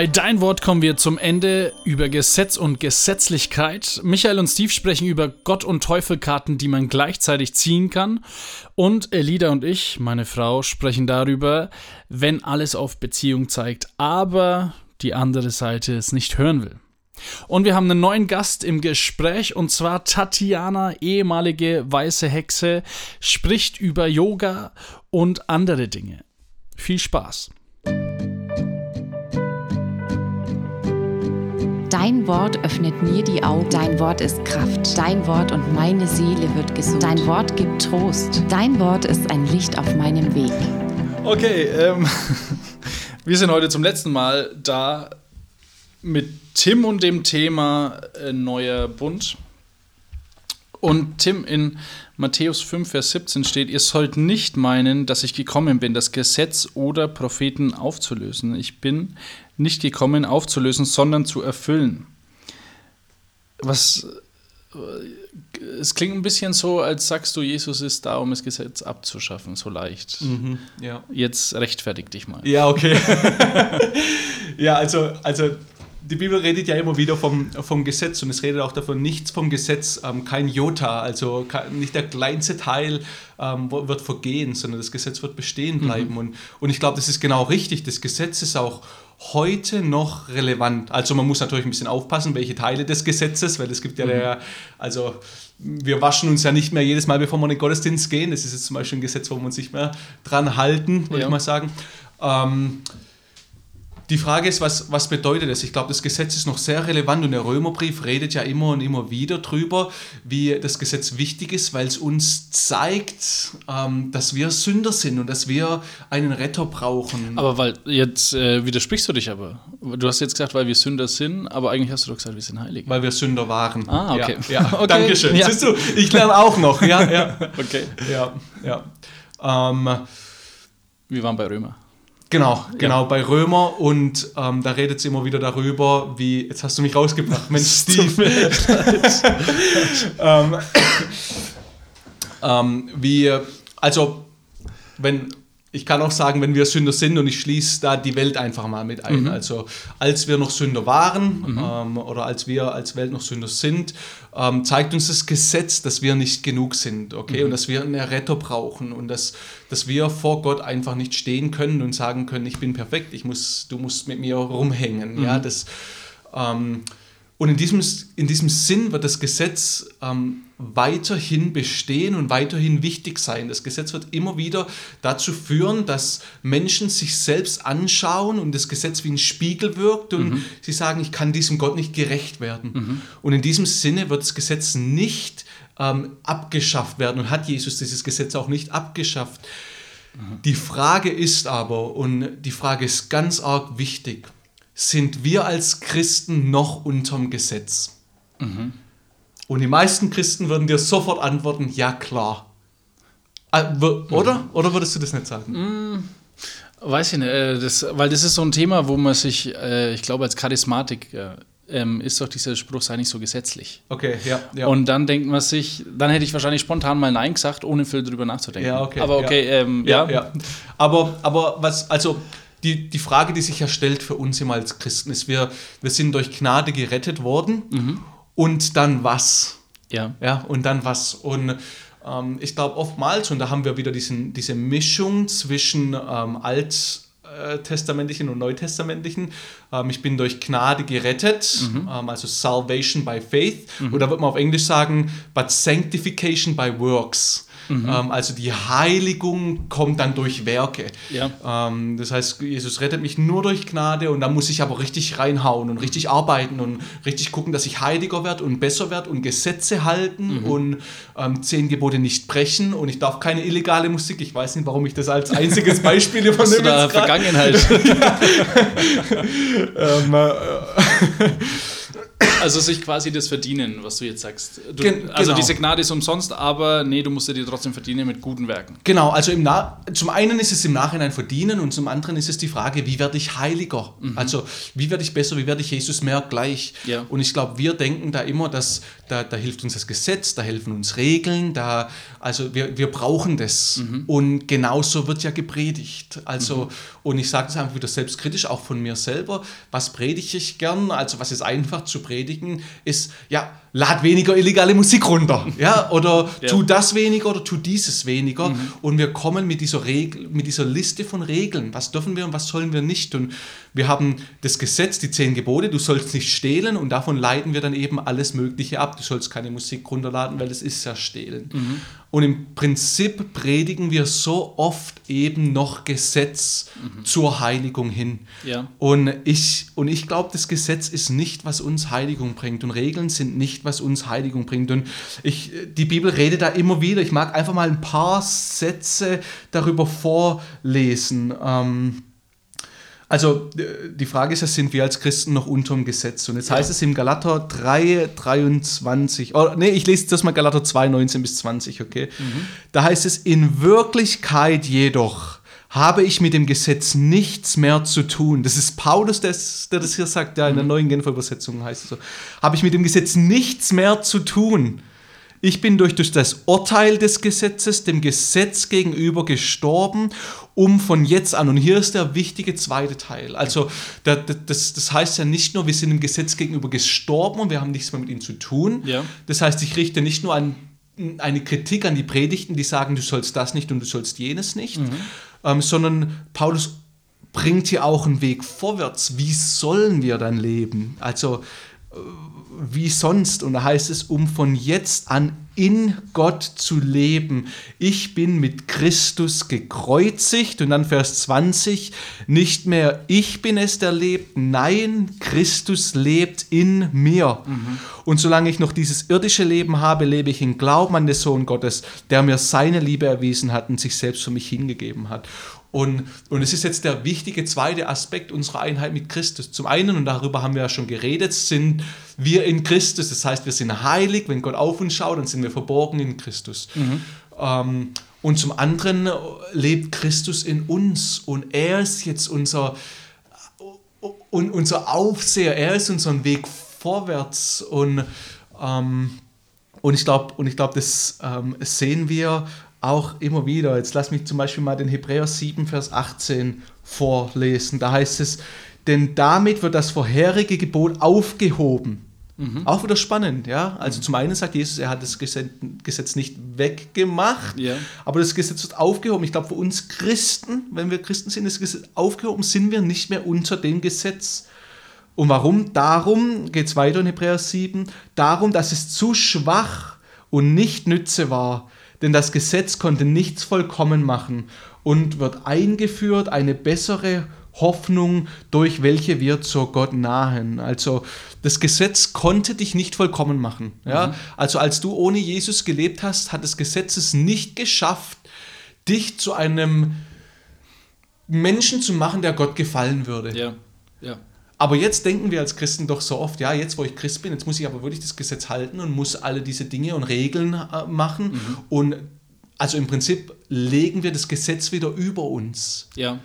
Bei Dein Wort kommen wir zum Ende über Gesetz und Gesetzlichkeit. Michael und Steve sprechen über Gott- und Teufelkarten, die man gleichzeitig ziehen kann. Und Elida und ich, meine Frau, sprechen darüber, wenn alles auf Beziehung zeigt, aber die andere Seite es nicht hören will. Und wir haben einen neuen Gast im Gespräch und zwar Tatjana, ehemalige weiße Hexe, spricht über Yoga und andere Dinge. Viel Spaß. Dein Wort öffnet mir die Augen. Dein Wort ist Kraft. Dein Wort und meine Seele wird gesund. Dein Wort gibt Trost. Dein Wort ist ein Licht auf meinem Weg. Okay, ähm, wir sind heute zum letzten Mal da mit Tim und dem Thema äh, Neuer Bund. Und Tim, in Matthäus 5, Vers 17 steht, ihr sollt nicht meinen, dass ich gekommen bin, das Gesetz oder Propheten aufzulösen. Ich bin nicht gekommen, aufzulösen, sondern zu erfüllen. Was äh, es klingt ein bisschen so, als sagst du, Jesus ist da, um das Gesetz abzuschaffen, so leicht. Mhm, ja. Jetzt rechtfertig dich mal. Ja, okay. ja, also, also die Bibel redet ja immer wieder vom, vom Gesetz und es redet auch davon, nichts vom Gesetz, ähm, kein Jota, also kein, nicht der kleinste Teil ähm, wird vergehen, sondern das Gesetz wird bestehen bleiben. Mhm. Und, und ich glaube, das ist genau richtig. Das Gesetz ist auch heute noch relevant. Also man muss natürlich ein bisschen aufpassen, welche Teile des Gesetzes, weil es gibt ja, mhm. der, also wir waschen uns ja nicht mehr jedes Mal, bevor wir in den Gottesdienst gehen. Das ist jetzt zum Beispiel ein Gesetz, wo wir uns nicht mehr dran halten, würde ja. ich mal sagen. Ähm, die Frage ist, was, was bedeutet das? Ich glaube, das Gesetz ist noch sehr relevant und der Römerbrief redet ja immer und immer wieder drüber, wie das Gesetz wichtig ist, weil es uns zeigt, ähm, dass wir Sünder sind und dass wir einen Retter brauchen. Aber weil jetzt äh, widersprichst du dich aber. Du hast jetzt gesagt, weil wir Sünder sind, aber eigentlich hast du doch gesagt, wir sind heilig. Weil wir Sünder waren. Ah, okay. Ja, ja. okay. Dankeschön. Ja. Siehst du, ich lerne auch noch. Ja, ja. okay. Ja, ja. Ähm, wir waren bei Römer. Genau, genau, ja. bei Römer und ähm, da redet sie immer wieder darüber, wie, jetzt hast du mich rausgebracht, Mensch, Steve. ähm, ähm, wie, also, wenn, ich kann auch sagen, wenn wir Sünder sind und ich schließe da die Welt einfach mal mit ein. Mhm. Also als wir noch Sünder waren mhm. ähm, oder als wir als Welt noch Sünder sind, ähm, zeigt uns das Gesetz, dass wir nicht genug sind, okay, mhm. und dass wir einen Retter brauchen und dass, dass wir vor Gott einfach nicht stehen können und sagen können, ich bin perfekt, ich muss, du musst mit mir rumhängen, ja, mhm. das ähm, und in diesem, in diesem Sinn wird das Gesetz ähm, weiterhin bestehen und weiterhin wichtig sein. Das Gesetz wird immer wieder dazu führen, dass Menschen sich selbst anschauen und das Gesetz wie ein Spiegel wirkt und mhm. sie sagen, ich kann diesem Gott nicht gerecht werden. Mhm. Und in diesem Sinne wird das Gesetz nicht ähm, abgeschafft werden und hat Jesus dieses Gesetz auch nicht abgeschafft. Mhm. Die Frage ist aber, und die Frage ist ganz arg wichtig, sind wir als Christen noch unterm Gesetz? Mhm. Und die meisten Christen würden dir sofort antworten, ja klar. Äh, oder? Mhm. Oder würdest du das nicht sagen? Mhm. Weiß ich nicht, äh, das, weil das ist so ein Thema, wo man sich, äh, ich glaube, als Charismatiker ähm, ist doch dieser Spruch, sei nicht so gesetzlich. Okay, ja, ja. Und dann denkt man sich, dann hätte ich wahrscheinlich spontan mal Nein gesagt, ohne viel drüber nachzudenken. Ja, okay. Aber okay, ja. Ähm, ja. ja. ja. Aber, aber was, also die, die Frage, die sich ja stellt für uns immer als Christen, ist, wir, wir sind durch Gnade gerettet worden mhm. und dann was? Ja. Ja, und dann was? Und ähm, ich glaube oftmals, und da haben wir wieder diesen, diese Mischung zwischen ähm, alttestamentlichen und neutestamentlichen. Ähm, ich bin durch Gnade gerettet, mhm. ähm, also Salvation by Faith. Mhm. Oder wird man auf Englisch sagen, but Sanctification by Works. Mhm. Ähm, also die Heiligung kommt dann durch Werke. Ja. Ähm, das heißt, Jesus rettet mich nur durch Gnade und da muss ich aber richtig reinhauen und richtig arbeiten und richtig gucken, dass ich heiliger werde und besser werde und Gesetze halten mhm. und ähm, zehn Gebote nicht brechen und ich darf keine illegale Musik. Ich weiß nicht, warum ich das als einziges Beispiel übernehme. Aus der Vergangenheit. ähm, äh, Also sich quasi das verdienen, was du jetzt sagst. Du, Gen- Also genau. diese Gnade ist umsonst, aber nee, du musst dir trotzdem verdienen mit guten Werken. Genau, also im Na zum einen ist es im Nachhinein verdienen und zum anderen ist es die Frage, wie werde ich heiliger? Also wie werde ich besser, wie werde ich Jesus mehr gleich? Ja. Und ich glaube, wir denken da immer, dass da, da hilft uns das Gesetz, da helfen uns Regeln, da, also wir, wir brauchen das. Und genauso wird ja gepredigt. Also, und ich sage das einfach wieder selbstkritisch, auch von mir selber. Was predige ich gern? Also was ist einfach zu predigen, ist, ja, lad weniger illegale Musik runter. Ja, oder Ja. tu das weniger oder tu dieses weniger. Und wir kommen mit dieser, Regel, mit dieser Liste von Regeln. Was dürfen wir und was sollen wir nicht? Und wir haben das Gesetz, die zehn Gebote, du sollst nicht stehlen und davon leiten wir dann eben alles Mögliche ab. Du sollst keine Musik runterladen, weil das ist ja stehlen. Und im Prinzip predigen wir so oft eben noch Gesetz zur Heiligung hin. Ja. Und ich, und ich glaube, das Gesetz ist nicht, was uns Heiligung bringt. Und Regeln sind nicht, was uns Heiligung bringt. Und ich, die Bibel redet da immer wieder. Ich mag einfach mal ein paar Sätze darüber vorlesen. Ähm, also äh, die Frage ist ja, sind wir als Christen noch unter dem Gesetz? Und jetzt heißt es im Galater 3, 23, oh, nee, ich lese das mal Galater 2, 19 bis 20, okay? Da heißt es, in Wirklichkeit jedoch habe ich mit dem Gesetz nichts mehr zu tun. Das ist Paulus, der, der das hier sagt, ja, in der neuen Genfer Übersetzung heißt es so. Habe ich mit dem Gesetz nichts mehr zu tun. Ich bin durch, durch das Urteil des Gesetzes dem Gesetz gegenüber gestorben, um von jetzt an, und hier ist der wichtige zweite Teil, also da- da- das, das heißt ja nicht nur, wir sind dem Gesetz gegenüber gestorben und wir haben nichts mehr mit ihm zu tun. Ja. Das heißt, ich richte nicht nur an, eine Kritik an die Predigten, die sagen, du sollst das nicht und du sollst jenes nicht, ähm, sondern Paulus bringt hier auch einen Weg vorwärts. Wie sollen wir dann leben? Also wie sonst. Und da heißt es, um von jetzt an in Gott zu leben. Ich bin mit Christus gekreuzigt. Und dann Vers 20, nicht mehr ich bin es, der lebt, nein, Christus lebt in mir. Und solange ich noch dieses irdische Leben habe, lebe ich in Glauben an den Sohn Gottes, der mir seine Liebe erwiesen hat und sich selbst für mich hingegeben hat. Und, und es ist jetzt der wichtige zweite Aspekt unserer Einheit mit Christus. Zum einen, und darüber haben wir ja schon geredet, sind wir in Christus. Das heißt, wir sind heilig. Wenn Gott auf uns schaut, dann sind wir verborgen in Christus. Ähm, und zum anderen lebt Christus in uns. Und er ist jetzt unser, und unser Aufseher. Er ist unser Weg vorwärts. Und, ähm, und ich glaube, glaube, das ähm, sehen wir auch immer wieder. Jetzt lass mich zum Beispiel mal den Hebräer 7, Vers 18 vorlesen. Da heißt es, denn damit wird das vorherige Gebot aufgehoben. Auch wieder spannend, ja. Also zum einen sagt Jesus, er hat das Gesetz, nicht weggemacht, Ja. aber das Gesetz wird aufgehoben. Ich glaube, für uns Christen, wenn wir Christen sind, das Gesetz aufgehoben, sind wir nicht mehr unter dem Gesetz. Und warum? Darum, geht es weiter in Hebräer 7, darum, dass es zu schwach und nicht nütze war. Denn das Gesetz konnte nichts vollkommen machen und wird eingeführt eine bessere Hoffnung, durch welche wir zu Gott nahen. Also das Gesetz konnte dich nicht vollkommen machen. Ja? Also als du ohne Jesus gelebt hast, hat das Gesetz es nicht geschafft, dich zu einem Menschen zu machen, der Gott gefallen würde. Ja. Aber jetzt denken wir als Christen doch so oft, ja, jetzt wo ich Christ bin, jetzt muss ich aber wirklich das Gesetz halten und muss alle diese Dinge und Regeln äh, machen. Und also im Prinzip legen wir das Gesetz wieder über uns. Ja.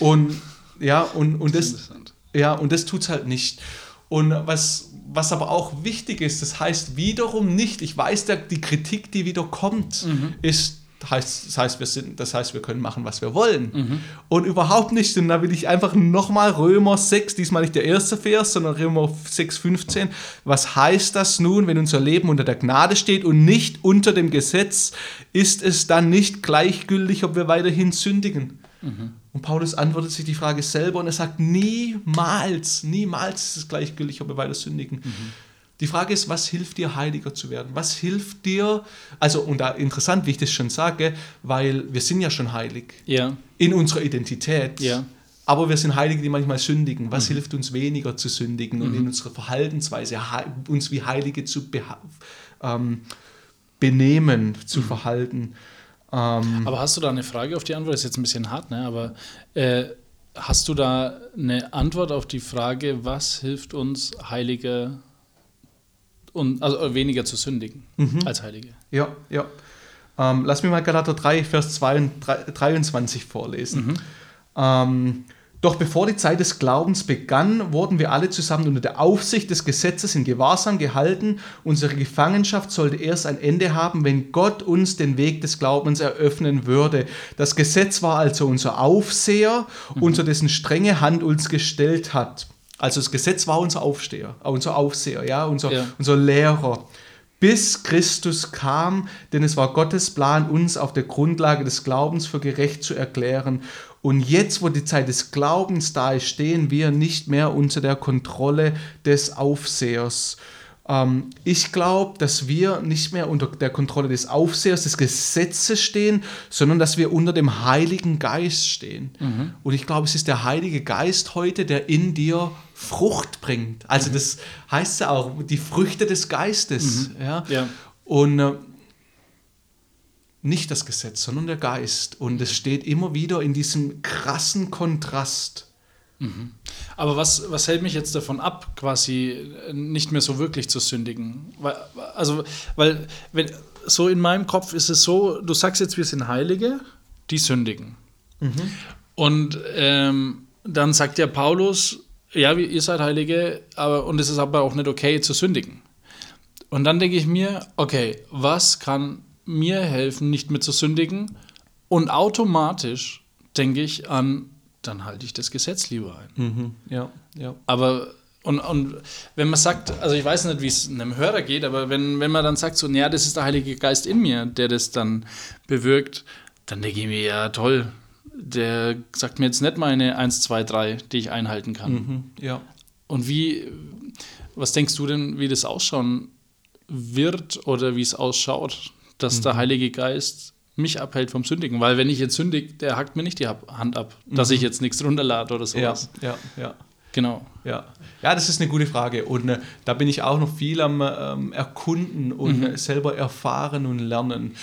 Und ja, und, und das, Interessant. ja, und das tut es halt nicht. Und was, was aber auch wichtig ist, das heißt wiederum nicht, ich weiß, der, die Kritik, die wieder kommt, ist, heißt, das, heißt, wir sind, das heißt, wir können machen, was wir wollen. Und überhaupt nicht. Und da will ich einfach nochmal Römer 6, diesmal nicht der erste Vers, sondern Römer 6, 15. Was heißt das nun, wenn unser Leben unter der Gnade steht und nicht unter dem Gesetz? Ist es dann nicht gleichgültig, ob wir weiterhin sündigen? Und Paulus antwortet sich die Frage selber und er sagt, niemals, niemals ist es gleichgültig, ob wir weiter sündigen. Die Frage ist, was hilft dir, heiliger zu werden? Was hilft dir, also, und da interessant, wie ich das schon sage, weil wir sind ja schon heilig Ja. in unserer Identität. Ja. Aber wir sind Heilige, die manchmal sündigen. Was hilft uns weniger zu sündigen und in unserer Verhaltensweise uns wie Heilige zu ähm, benehmen, zu verhalten? Ähm, Aber hast du da eine Frage auf die Antwort? Das ist jetzt ein bisschen hart, ne? Aber äh, hast du da eine Antwort auf die Frage, was hilft uns, Heilige und also weniger zu sündigen Mhm. als Heilige? Ja, ja. Ähm, lass mich mal Galater 3, Vers 2 und 3 23 vorlesen. Ähm, doch bevor die Zeit des Glaubens begann, wurden wir alle zusammen unter der Aufsicht des Gesetzes in Gewahrsam gehalten. Unsere Gefangenschaft sollte erst ein Ende haben, wenn Gott uns den Weg des Glaubens eröffnen würde. Das Gesetz war also unser Aufseher, unter dessen strenge Hand uns gestellt hat. Also das Gesetz war unser Aufsteher, äh, unser Aufseher, ja, unser, Ja. unser Lehrer bis Christus kam, denn es war Gottes Plan, uns auf der Grundlage des Glaubens für gerecht zu erklären. Und jetzt, wo die Zeit des Glaubens da ist, stehen wir nicht mehr unter der Kontrolle des Aufsehers. Ähm, ich glaube, dass wir nicht mehr unter der Kontrolle des Aufsehers, des Gesetzes stehen, sondern dass wir unter dem Heiligen Geist stehen. Und ich glaube, es ist der Heilige Geist heute, der in dir Frucht bringt. Also das heißt ja auch, die Früchte des Geistes. Ja? Ja. Und äh, nicht das Gesetz, sondern der Geist. Und es steht immer wieder in diesem krassen Kontrast. Aber was, was hält mich jetzt davon ab, quasi nicht mehr so wirklich zu sündigen? Weil, also, weil, wenn, so in meinem Kopf ist es so, du sagst jetzt, wir sind Heilige, die sündigen. Und ähm, dann sagt ja Paulus, ja, ihr seid Heilige, aber und es ist aber auch nicht okay zu sündigen. Und dann denke ich mir, okay, was kann mir helfen, nicht mehr zu sündigen? Und automatisch denke ich an, dann halte ich das Gesetz lieber ein. Ja, ja. Aber und, und wenn man sagt, also ich weiß nicht, wie es einem Hörer geht, aber wenn, wenn man dann sagt, so, naja, das ist der Heilige Geist in mir, der das dann bewirkt, dann denke ich mir, ja, toll, der sagt mir jetzt nicht meine 1, 2, 3, die ich einhalten kann. Mhm, ja. Und wie, was denkst du denn, wie das ausschauen wird oder wie es ausschaut, dass Mhm. der Heilige Geist mich abhält vom Sündigen? Weil wenn ich jetzt sündige, der hackt mir nicht die Hand ab, dass ich jetzt nichts runterlade oder Mhm. Ja, sowas. ja, ja. Genau. Ja. ja, das ist eine gute Frage. Und äh, da bin ich auch noch viel am ähm, Erkunden und äh, selber erfahren und lernen.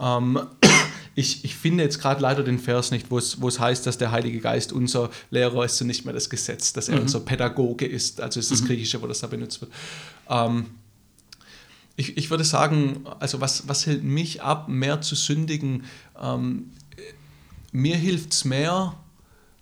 Ähm, ich, ich finde jetzt gerade leider den Vers nicht, wo es heißt, dass der Heilige Geist unser Lehrer ist und nicht mehr das Gesetz, dass er unser Pädagoge ist. Also ist das Griechische, wo das da benutzt wird. Ähm, ich, ich würde sagen, also was, was hält mich ab, mehr zu sündigen? Ähm, mir hilft es mehr,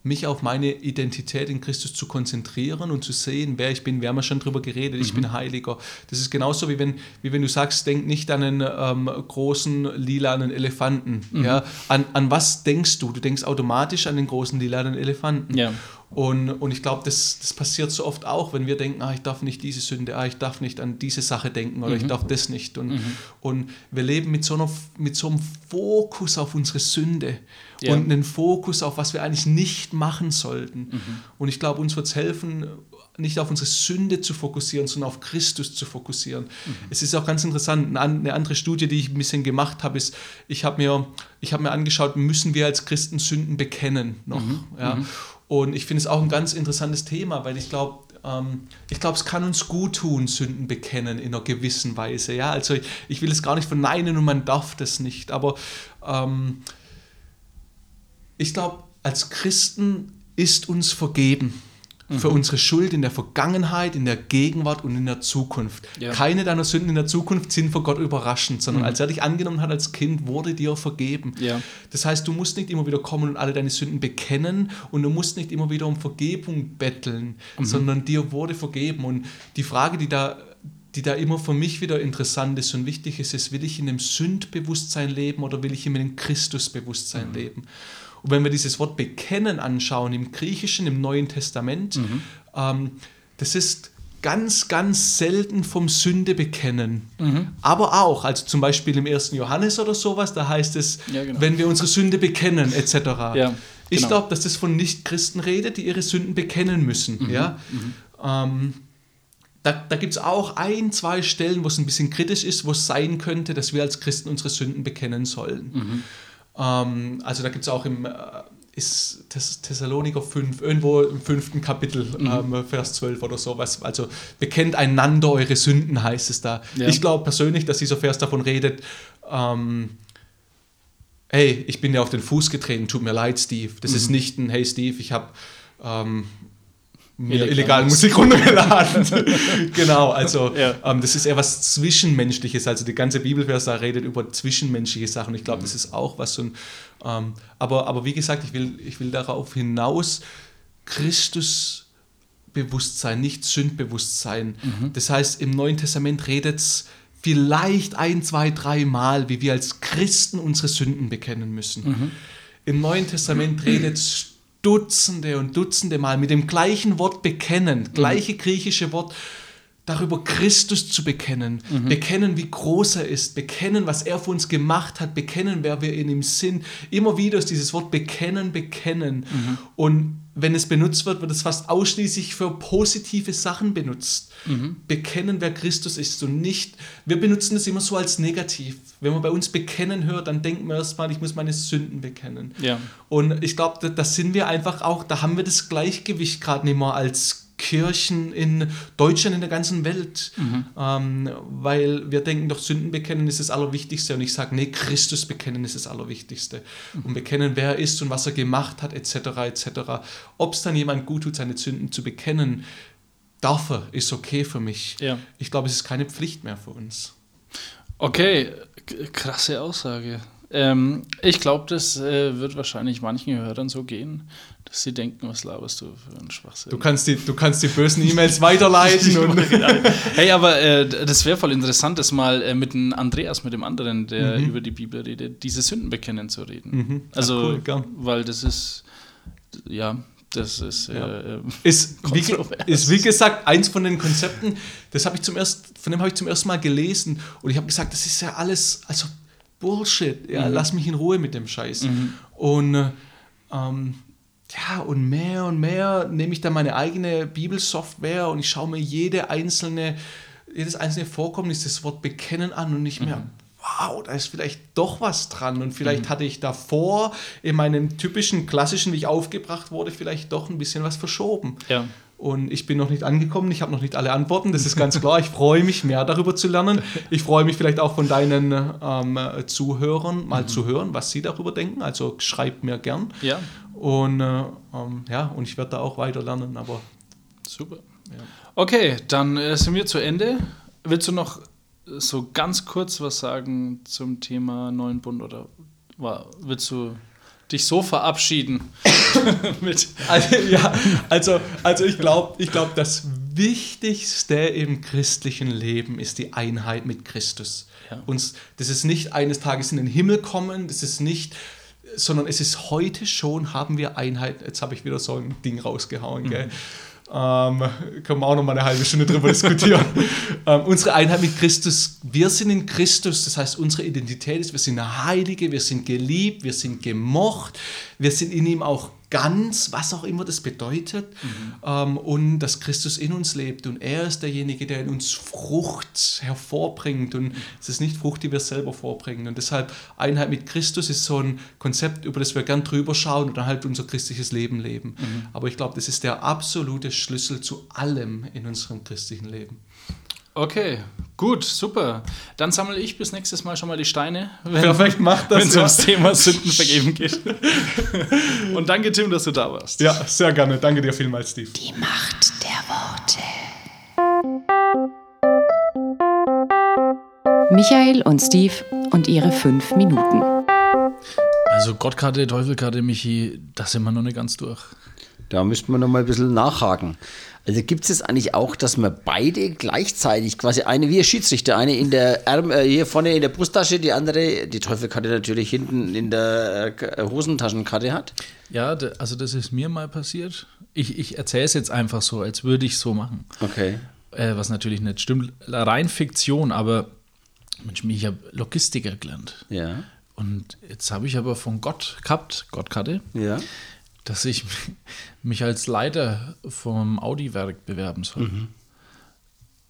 mich auf meine Identität in Christus zu konzentrieren und zu sehen, wer ich bin. Wir haben ja schon drüber geredet, ich bin Heiliger. Das ist genauso wie wenn, wie wenn du sagst, denk nicht an einen ähm, großen lilanen Elefanten. Ja? An, an was denkst du? Du denkst automatisch an den großen lilanen Elefanten. Ja. Und, und ich glaube, das, das passiert so oft auch, wenn wir denken, ah, ich darf nicht diese Sünde, ah, ich darf nicht an diese Sache denken oder ich darf das nicht. Und, und wir leben mit so, einer, mit so einem Fokus auf unsere Sünde Ja. und einen Fokus auf, was wir eigentlich nicht machen sollten. Und ich glaube, uns wird es helfen, nicht auf unsere Sünde zu fokussieren, sondern auf Christus zu fokussieren. Es ist auch ganz interessant, eine an- eine andere Studie, die ich ein bisschen gemacht habe, ist, ich habe mir, ich habe mir angeschaut, müssen wir als Christen Sünden bekennen noch? Ja? Und ich finde es auch ein ganz interessantes Thema, weil ich glaube, ähm, ich glaube, es kann uns gut tun, Sünden bekennen in einer gewissen Weise. Ja, also ich, ich will es gar nicht verneinen und man darf das nicht, aber ähm, ich glaube, als Christen ist uns vergeben für unsere Schuld in der Vergangenheit, in der Gegenwart und in der Zukunft. Ja. Keine deiner Sünden in der Zukunft sind für Gott überraschend, sondern als er dich angenommen hat als Kind, wurde dir vergeben. Ja. Das heißt, du musst nicht immer wieder kommen und alle deine Sünden bekennen und du musst nicht immer wieder um Vergebung betteln, sondern dir wurde vergeben. Und die Frage, die da, die da immer für mich wieder interessant ist und wichtig ist, ist, will ich in dem Sündbewusstsein leben oder will ich in dem Christusbewusstsein leben? Und wenn wir dieses Wort bekennen anschauen im Griechischen, im Neuen Testament, ähm, das ist ganz, ganz selten vom Sünde bekennen. Aber auch, also zum Beispiel im 1. Johannes oder sowas, da heißt es, Ja, genau. wenn wir unsere Sünde bekennen, etc. Ja, Ich genau. glaube, dass das von Nichtchristen redet, die ihre Sünden bekennen müssen. Mhm, Ja? Ähm, da da gibt es auch ein, zwei Stellen, wo es ein bisschen kritisch ist, wo es sein könnte, dass wir als Christen unsere Sünden bekennen sollen. Ähm, also da gibt es auch im äh, ist Thess Thessaloniker 5, irgendwo im fünften Kapitel, Mhm. ähm, Vers 12 oder sowas. Also bekennt einander eure Sünden, heißt es da. Ja. Ich glaube persönlich, dass dieser Vers davon redet, ähm, hey, ich bin dir auf den Fuß getreten, tut mir leid, Steve. Das Mhm. ist nicht ein, hey Steve, ich habe ähm, mir Illegal. illegale Musik runtergeladen. genau, also Ja. ähm, das ist eher was Zwischenmenschliches. Also die ganze Bibelvers da redet über zwischenmenschliche Sachen. Ich glaube, das ist auch was so ein. Ähm, aber, aber wie gesagt, ich will, ich will darauf hinaus, Christus Bewusstsein, nicht Sündbewusstsein. Das heißt, im Neuen Testament redet es vielleicht ein, zwei, drei Mal, wie wir als Christen unsere Sünden bekennen müssen. Im Neuen Testament redet es Dutzende und Dutzende Mal mit dem gleichen Wort bekennen, gleiche griechische Wort, darüber Christus zu bekennen, bekennen, wie groß er ist, bekennen, was er für uns gemacht hat, bekennen, wer wir in ihm sind. Immer wieder ist dieses Wort bekennen, bekennen. Und wenn es benutzt wird, wird es fast ausschließlich für positive Sachen benutzt. Bekennen, wer Christus ist und nicht, wir benutzen das immer so als negativ. Wenn man bei uns bekennen hört, dann denken wir erstmal, ich muss meine Sünden bekennen. Ja. Und ich glaube, da, da sind wir einfach auch, da haben wir das Gleichgewicht gerade nicht mehr als Kirchen in Deutschland, in der ganzen Welt. Ähm, weil wir denken doch, Sünden bekennen ist das Allerwichtigste. Und ich sage, nee, Christus bekennen ist das Allerwichtigste. Und bekennen, wer er ist und was er gemacht hat, etc. etc. Ob es dann jemand gut tut, seine Sünden zu bekennen, darf er, ist okay für mich. Ja. Ich glaube, es ist keine Pflicht mehr für uns. Okay, krasse Aussage. Ähm, ich glaube, das äh, wird wahrscheinlich manchen Hörern so gehen, dass sie denken, was laberst du für einen Schwachsinn. Du kannst die, du kannst die bösen E-Mails weiterleiten und Hey, aber äh, das wäre voll interessant, das mal äh, mit dem Andreas, mit dem anderen, der über die Bibel redet, diese Sünden bekennen zu reden. Mhm. Also, cool, gern. weil das ist, ja, das ist, Ja. äh, äh, ist wie, ist wie gesagt eins von den Konzepten, das habe ich zum ersten, von dem habe ich zum ersten Mal gelesen und ich habe gesagt, das ist ja alles, also Bullshit, ja, lass mich in Ruhe mit dem Scheiß. Und äh, ähm, ja, und mehr und mehr nehme ich dann meine eigene Bibelsoftware und ich schaue mir jede einzelne, jedes einzelne Vorkommnis des Wort bekennen an und nicht mehr, wow, da ist vielleicht doch was dran. Und vielleicht hatte ich davor in meinem typischen klassischen, wie ich aufgebracht wurde, vielleicht doch ein bisschen was verschoben. ja. Und ich bin noch nicht angekommen, ich habe noch nicht alle Antworten, das ist ganz klar. Ich freue mich mehr darüber zu lernen. Ich freue mich vielleicht auch von deinen ähm, Zuhörern mal zu hören, was sie darüber denken. Also schreibt mir gern. Ja, Und äh, ähm, ja, und ich werde da auch weiter lernen. Aber super. Okay, dann äh, sind wir zu Ende. Willst du noch so ganz kurz was sagen zum Thema neuen Bund oder war, willst du dich so verabschieden mit Also, ja, also, also ich glaube, ich glaub, das Wichtigste im christlichen Leben ist die Einheit mit Christus. Ja. Uns, das ist nicht eines Tages in den Himmel kommen, das ist nicht, sondern es ist heute schon, haben wir Einheit. Jetzt habe ich wieder so ein Ding rausgehauen, gell? Ähm, können wir auch noch mal eine halbe Stunde drüber diskutieren. ähm, unsere Einheit mit Christus, wir sind in Christus, das heißt, unsere Identität ist, wir sind Heilige, wir sind geliebt, wir sind gemocht, wir sind in ihm auch ganz, was auch immer das bedeutet, ähm, und dass Christus in uns lebt und er ist derjenige, der in uns Frucht hervorbringt und es ist nicht Frucht, die wir selber vorbringen und deshalb Einheit mit Christus ist so ein Konzept, über das wir gern drüber schauen und dann halt unser christliches Leben leben. Aber ich glaube, das ist der absolute Schlüssel zu allem in unserem christlichen Leben. Okay, gut, super. Dann sammle ich bis nächstes Mal schon mal die Steine, wenn Perfekt, mach das, wenn es ja. ums Thema Sünden vergeben geht. Und danke, Tim, dass du da warst. Ja, sehr gerne. Danke dir vielmals, Steve. Die Macht der Worte. Michael und Steve und ihre fünf Minuten. Also Gottkarte, Teufelkarte, Michi, da sind wir noch nicht ganz durch. Da müsste man noch mal ein bisschen nachhaken. Also gibt es eigentlich auch, dass man beide gleichzeitig, quasi eine wie ein Schiedsrichter, eine in der Arm, äh, hier vorne in der Brusttasche, die andere, die Teufelkarte natürlich hinten in der äh, Hosentaschenkarte hat? Ja, also das ist mir mal passiert. Ich, ich erzähle es jetzt einfach so, als würde ich so machen. Okay. Äh, was natürlich nicht stimmt. Rein Fiktion, aber Mensch, ich habe Logistiker gelernt. Ja. Und jetzt habe ich aber von Gott gehabt, Gottkarte, Ja. Dass ich mich als Leiter vom Audi-Werk bewerben soll.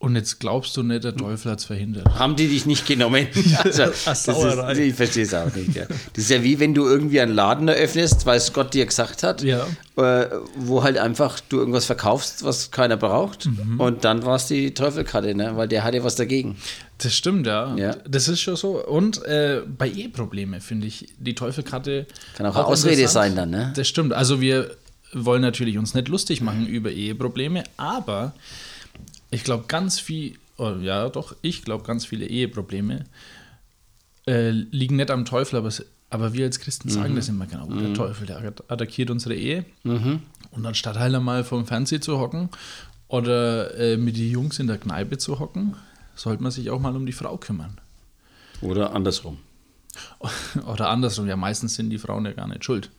Und jetzt glaubst du nicht, der Teufel hat es verhindert. Haben die dich nicht genommen? Also, das ist, ich verstehe es auch nicht. Ja. Das ist ja wie wenn du irgendwie einen Laden eröffnest, weil es Gott dir gesagt hat, Ja. äh, wo halt einfach du irgendwas verkaufst, was keiner braucht. Mhm. Und dann war es die Teufelkarte, ne? weil der hatte was dagegen. Das stimmt, ja. Ja. Das ist schon so. Und äh, bei Eheprobleme finde ich die Teufelkarte. Kann auch eine Ausrede sein dann, ne? Das stimmt. Also wir wollen natürlich uns nicht lustig machen über Eheprobleme, aber ich glaube ganz viel, oh, ja doch, ich glaube ganz viele Eheprobleme äh, liegen nicht am Teufel, aber, aber wir als Christen Mhm. sagen das immer genau. Der Teufel, der attackiert unsere Ehe. Und anstatt halt einmal vom Fernseher zu hocken oder äh, mit den Jungs in der Kneipe zu hocken, sollte man sich auch mal um die Frau kümmern. Oder andersrum. Oder andersrum, ja, meistens sind die Frauen ja gar nicht schuld.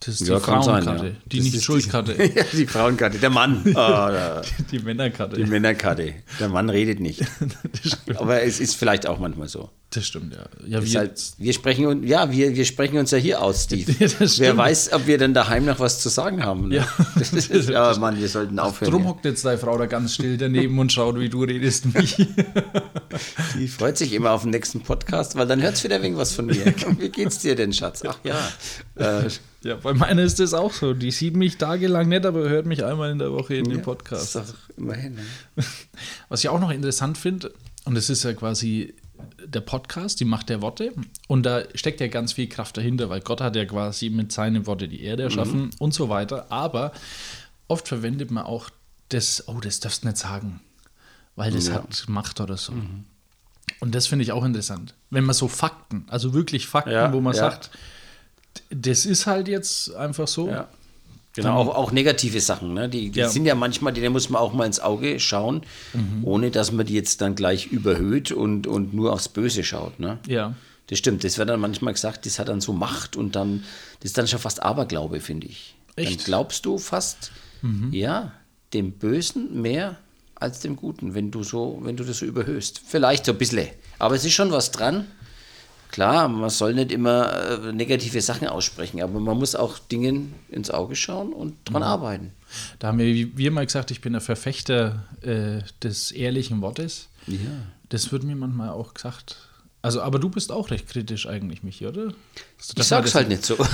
Das ist die Ja, sein, Frauenkarte, ja. die Das nicht ist Schuldkarte, ja, die Frauenkarte, der Mann. Ah, der- die Männerkarte. die Männerkarte. Der Mann redet nicht. Aber es ist vielleicht auch manchmal so. Das stimmt, ja. Ja, wir, halt, wir sprechen uns, ja, wir, wir sprechen uns ja hier aus, Steve. Das Wer weiß, ob wir dann daheim noch was zu sagen haben. Ne? Ja. Das ist, aber Mann, wir sollten aufhören. drum hockt jetzt deine Frau da ganz still daneben und schaut, wie du redest. Mich. Die freut sich immer auf den nächsten Podcast, weil dann hört es wieder wenig was von mir. Wie geht's dir denn, Schatz? Ach ja. Äh, Ja, bei meiner ist das auch so. Die sieht mich tagelang nicht, aber hört mich einmal in der Woche in den ja, Podcast. Ist doch immerhin. Ne? Was ich auch noch interessant finde, und das ist ja quasi der Podcast, die Macht der Worte. Und da steckt ja ganz viel Kraft dahinter, weil Gott hat ja quasi mit seinen Worten die Erde erschaffen und so weiter. Aber oft verwendet man auch das, oh, das darfst du nicht sagen, weil das Ja. hat Macht oder so. Und das finde ich auch interessant. Wenn man so Fakten, also wirklich Fakten, Ja, wo man ja. sagt, das ist halt jetzt einfach so. Ja. Genau, auch, auch negative Sachen, ne? die, die Ja. sind ja manchmal, denen muss man auch mal ins Auge schauen, ohne dass man die jetzt dann gleich überhöht und, und nur aufs Böse schaut. Ne? Ja. Das stimmt, das wird dann manchmal gesagt, das hat dann so Macht und dann, das ist dann schon fast Aberglaube, finde ich. Echt? Dann glaubst du fast, ja, dem Bösen mehr als dem Guten, wenn du so, wenn du das so überhöhst. Vielleicht so ein bisschen. Aber es ist schon was dran. Klar, man soll nicht immer äh, negative Sachen aussprechen, aber man muss auch Dingen ins Auge schauen und dran arbeiten. Da haben wir, wir mal gesagt, ich bin ein Verfechter äh, des ehrlichen Wortes. Ja. Das wird mir manchmal auch gesagt. Also, aber du bist auch recht kritisch eigentlich, Michi, oder? Ich sag's halt nicht so.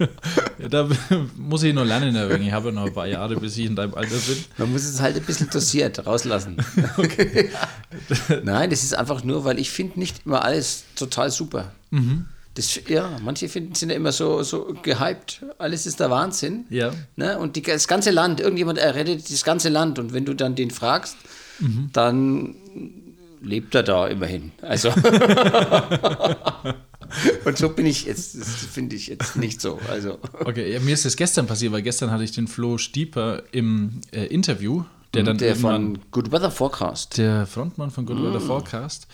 Da muss ich noch lernen, Weng. Ich habe ja noch ein paar Jahre, bis ich in deinem Alter bin. Man muss es halt ein bisschen dosiert rauslassen. Nein, das ist einfach nur, weil ich finde nicht immer alles total super. Das, ja, manche finden sind ja immer so, so gehypt. Alles ist der Wahnsinn. Ja. Ne? Und die, das ganze Land, irgendjemand errettet das ganze Land. Und wenn du dann den fragst, dann lebt er da immerhin. Also. Und so bin ich jetzt, das finde ich jetzt nicht so. Also. Okay, ja, mir ist das gestern passiert, weil gestern hatte ich den Flo Stieper im äh, Interview, der dann der von Good Weather Forecast. der Frontmann von Good Mm. Weather Forecast.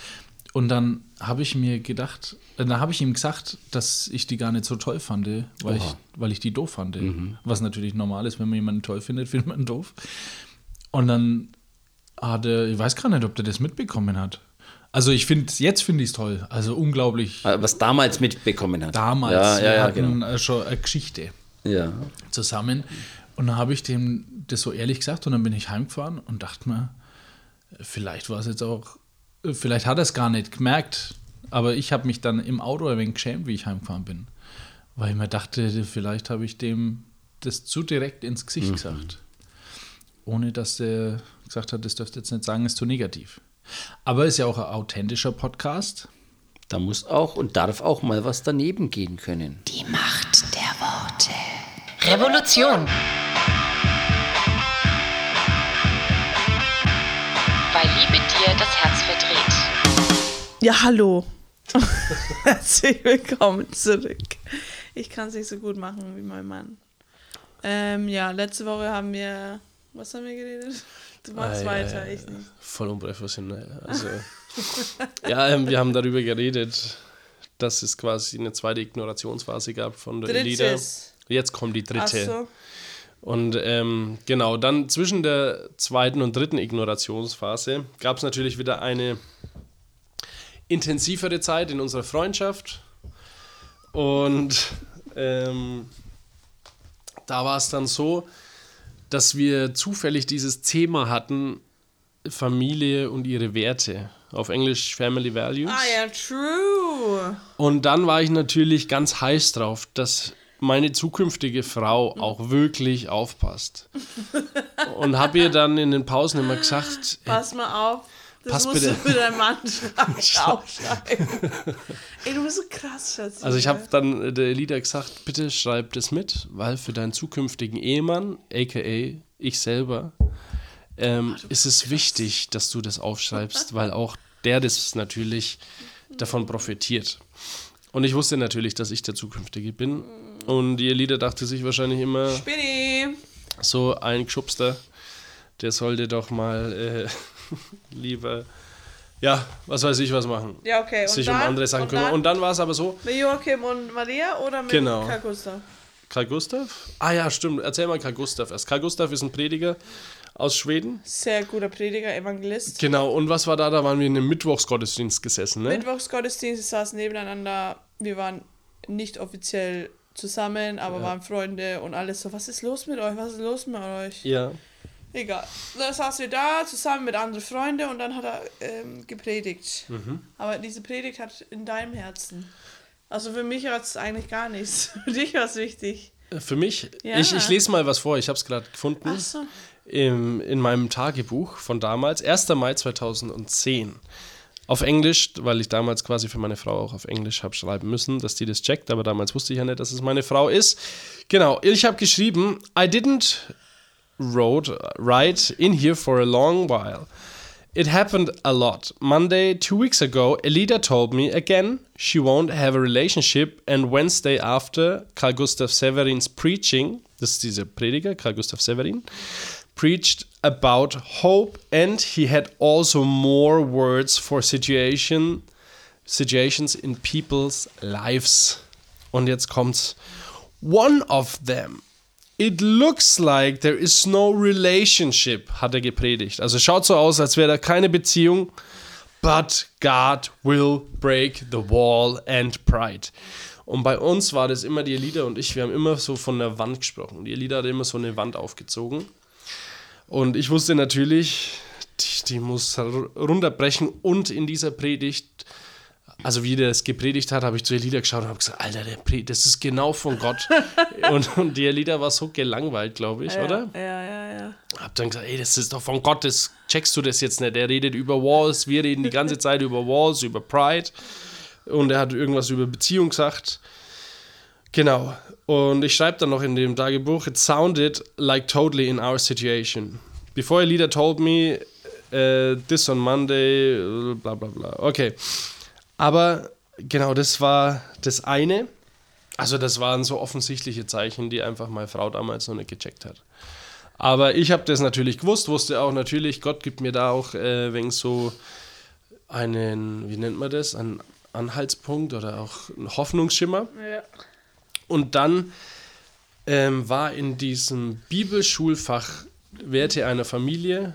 Und dann habe ich mir gedacht, äh, dann habe ich ihm gesagt, dass ich die gar nicht so toll fand, weil, ich, weil ich die doof fand. Mhm. Was natürlich normal ist, wenn man jemanden toll findet, findet man doof. Und dann hat er, ich weiß gar nicht, ob der das mitbekommen hat. Also ich finde, jetzt finde ich es toll. Also unglaublich Was damals mitbekommen hat. damals. Ja, ja, wir ja, hatten genau. äh, schon eine Geschichte Ja. zusammen. Und dann habe ich dem das so ehrlich gesagt und dann bin ich heimgefahren und dachte mir, vielleicht war es jetzt auch, vielleicht hat er es gar nicht gemerkt, aber ich habe mich dann im Auto ein wenig geschämt, wie ich heimgefahren bin. Weil ich mir dachte, vielleicht habe ich dem das zu direkt ins Gesicht gesagt. Ohne dass der gesagt hat, das dürft ihr jetzt nicht sagen, ist zu negativ. Aber ist ja auch ein authentischer Podcast. Da muss auch und darf auch mal was daneben gehen können. Die Macht der Worte. Revolution. Weil Liebe dir das Herz verdreht. Ja, hallo. Herzlich willkommen zurück. Ich kann es nicht so gut machen wie mein Mann. Ähm, ja, letzte Woche haben wir. Was haben wir geredet? Du machst Ah, weiter, ja, ich nicht. Voll unprofessionell. Also, ja, ähm, wir haben darüber geredet, dass es quasi eine zweite Ignorationsphase gab von der. Drittes. Jetzt kommt die dritte. so. Und ähm, genau, dann zwischen der zweiten und dritten Ignorationsphase gab es natürlich wieder eine intensivere Zeit in unserer Freundschaft. Und ähm, da war es dann so, dass wir zufällig dieses Thema hatten, Familie und ihre Werte. Auf Englisch Family Values. Ah ja, true. Und dann war ich natürlich ganz heiß drauf, dass meine zukünftige Frau auch wirklich aufpasst. Und habe ihr dann in den Pausen immer gesagt, Pass mal auf. Das Pass musst bitte. du für deinen Mann schreiben- aufschreiben. Ey, du bist so krass, Schatz. Also ich habe dann der Lieder gesagt, bitte schreib das mit, weil für deinen zukünftigen Ehemann, aka ich selber, ähm, ist es wichtig, dass du das aufschreibst, weil auch der das natürlich davon profitiert. Und ich wusste natürlich, dass ich der Zukünftige bin. Und die Elite dachte sich wahrscheinlich immer, Spinny. so ein Geschubster, der sollte doch mal äh, lieber, ja, was weiß ich, was machen. Ja, okay. Und sich dann, um andere Sachen und kümmern. Dann Und dann war es aber so, mit Joachim und Maria oder mit Genau. Karl Gustav? Karl Gustav? Ah ja, stimmt. Erzähl mal Karl Gustav erst. Karl Gustav ist ein Prediger aus Schweden. Sehr guter Prediger, Evangelist. Genau, und was war da? Da waren wir in einem Mittwochsgottesdienst gesessen, ne? Mittwochsgottesdienst, wir saßen nebeneinander. Wir waren nicht offiziell zusammen, aber waren Freunde und alles so. Was ist los mit euch? Was ist los mit euch? ja. Egal. Dann saßen wir da zusammen mit anderen Freunden und dann hat er ähm, gepredigt. Mhm. Aber diese Predigt hat in deinem Herzen. Also für mich hat es eigentlich gar nichts. Für dich war es wichtig. Äh, Für mich, Ja. ich, ich lese mal was vor, ich habe es gerade gefunden. Ach so. Im, in meinem Tagebuch von damals, 1. Mai 2010. Auf Englisch, weil ich damals quasi für meine Frau auch auf Englisch habe schreiben müssen, dass die das checkt, aber damals wusste ich ja nicht, dass es meine Frau ist. Genau, ich habe geschrieben, I didn't wrote uh, write in here for a long while. It happened a lot. Monday, two weeks ago, Elida told me again she won't have a relationship, and Wednesday after, Carl Gustav Severin's preaching, this is a Prediger, Carl Gustav Severin, preached about hope, and he had also more words for situation, situations in people's lives. Und jetzt kommt's. One of them It looks like there is no relationship, hat er gepredigt. Also schaut so aus, als wäre da keine Beziehung. But God will break the wall and pride. Und bei uns war das immer die Elida und ich, wir haben immer so von der Wand gesprochen. Die Elida hat immer so eine Wand aufgezogen. Und ich wusste natürlich, die, die muss ru- runterbrechen. Und in dieser Predigt, also wie der es gepredigt hat, habe ich zu Elida geschaut und habe gesagt, Alter, der das ist genau von Gott. und, und die Elida war so gelangweilt, glaube ich, oder? Ja, ja, ja. Hab dann gesagt, ey, das ist doch von Gott, das checkst du das jetzt nicht. Er redet über Walls, wir reden die ganze Zeit über Walls, über Pride. Und er hat irgendwas über Beziehung gesagt. Genau. Und ich schreibe dann noch in dem Tagebuch, it sounded like totally in our situation. Before a leader told me uh, this on Monday, bla bla bla. Okay. Aber genau, das war das eine. Also das waren so offensichtliche Zeichen, die einfach meine Frau damals noch nicht gecheckt hat. Aber ich habe das natürlich gewusst, wusste auch natürlich, Gott gibt mir da auch äh, wegen so einen, wie nennt man das, einen Anhaltspunkt oder auch einen Hoffnungsschimmer. ja. Und dann ähm, war in diesem Bibelschulfach Werte einer Familie,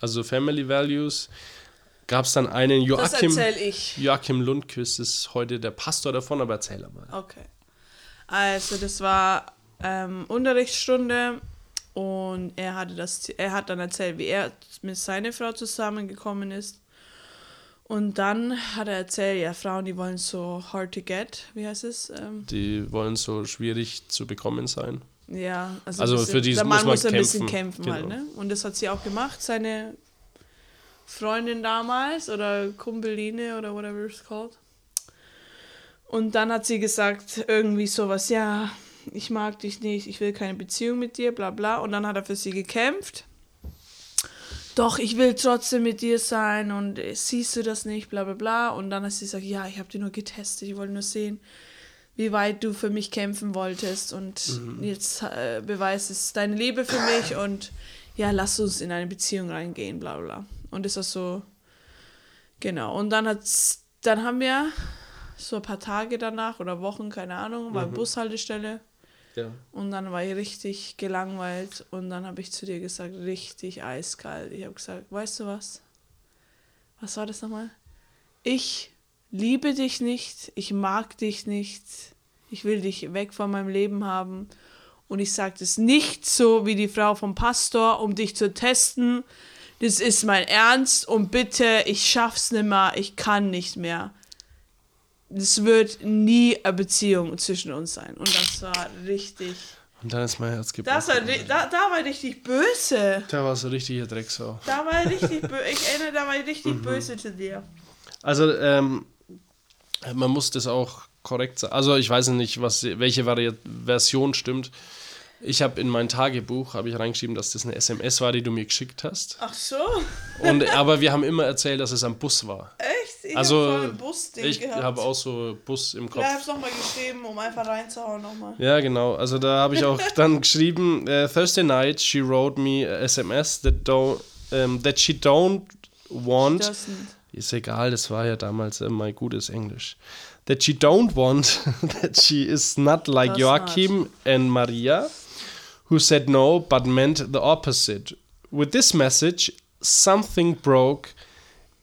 also Family Values, gab es dann einen Das Joachim, erzähle ich. Joachim Lundquist, ist heute der Pastor davon, aber erzähl mal. Okay. Also das war ähm, Unterrichtsstunde und er hatte das, er hat dann erzählt, wie er mit seiner Frau zusammengekommen ist. Und dann hat er erzählt, ja, Frauen, die wollen so hard to get, wie heißt es? Ähm, Die wollen so schwierig zu bekommen sein. ja, also, Also bisschen- für die der muss Mann man muss ein bisschen kämpfen, kämpfen halt, genau. ne? Und das hat sie auch gemacht, seine Freundin damals oder Kumpeline oder whatever it's called. Und dann hat sie gesagt, irgendwie sowas, ja, ich mag dich nicht, ich will keine Beziehung mit dir, bla bla. Und dann hat er für sie gekämpft. Doch, ich will trotzdem mit dir sein und siehst du das nicht, bla bla bla. Und dann hat sie gesagt, ja, ich habe dir nur getestet, ich wollte nur sehen, wie weit du für mich kämpfen wolltest. Und jetzt äh, beweist es deine Liebe für mich und ja, lass uns in eine Beziehung reingehen, bla bla. Und das war so, genau. Und dann hat's, dann haben wir so ein paar Tage danach oder Wochen, keine Ahnung, war Bushaltestelle. Ja. Und dann war ich richtig gelangweilt und dann habe ich zu dir gesagt, richtig eiskalt. Ich habe gesagt, weißt du was? Was war das nochmal? Ich liebe dich nicht, ich mag dich nicht, ich will dich weg von meinem Leben haben Und ich sage das nicht so wie die Frau vom Pastor, um dich zu testen. Das ist mein Ernst und bitte, ich schaff's nicht mehr, ich kann nicht mehr. Das wird nie eine Beziehung zwischen uns sein. Und das war richtig. Und dann ist mein Herz gebrochen. Das war, da, da war richtig böse. Da war so richtiger Drecksau. Da war ich richtig böse. Ich erinnere, da war ich richtig Mhm. böse zu dir. Also, ähm, man muss das auch korrekt sagen. Also, ich weiß nicht, was, welche Vari Version stimmt. Ich habe in mein Tagebuch habe ich reingeschrieben, dass das eine SMS war, die du mir geschickt hast. Ach so? Und, aber wir haben immer erzählt, dass es am Bus war. Echt? Ich Also, hab voll ein Busding ich habe auch so Bus im Kopf. Ja, ich hab's nochmal geschrieben, um einfach reinzuhauen nochmal. Ja, genau. Also da habe ich auch dann geschrieben, äh, Thursday night she wrote me a SMS that, don't, ähm, that she don't want. Doesn't. Ist egal, das war ja damals äh, mein gutes Englisch. That she don't want, that she is not like Does Joachim and Maria, who said no but meant the opposite. With this message, something broke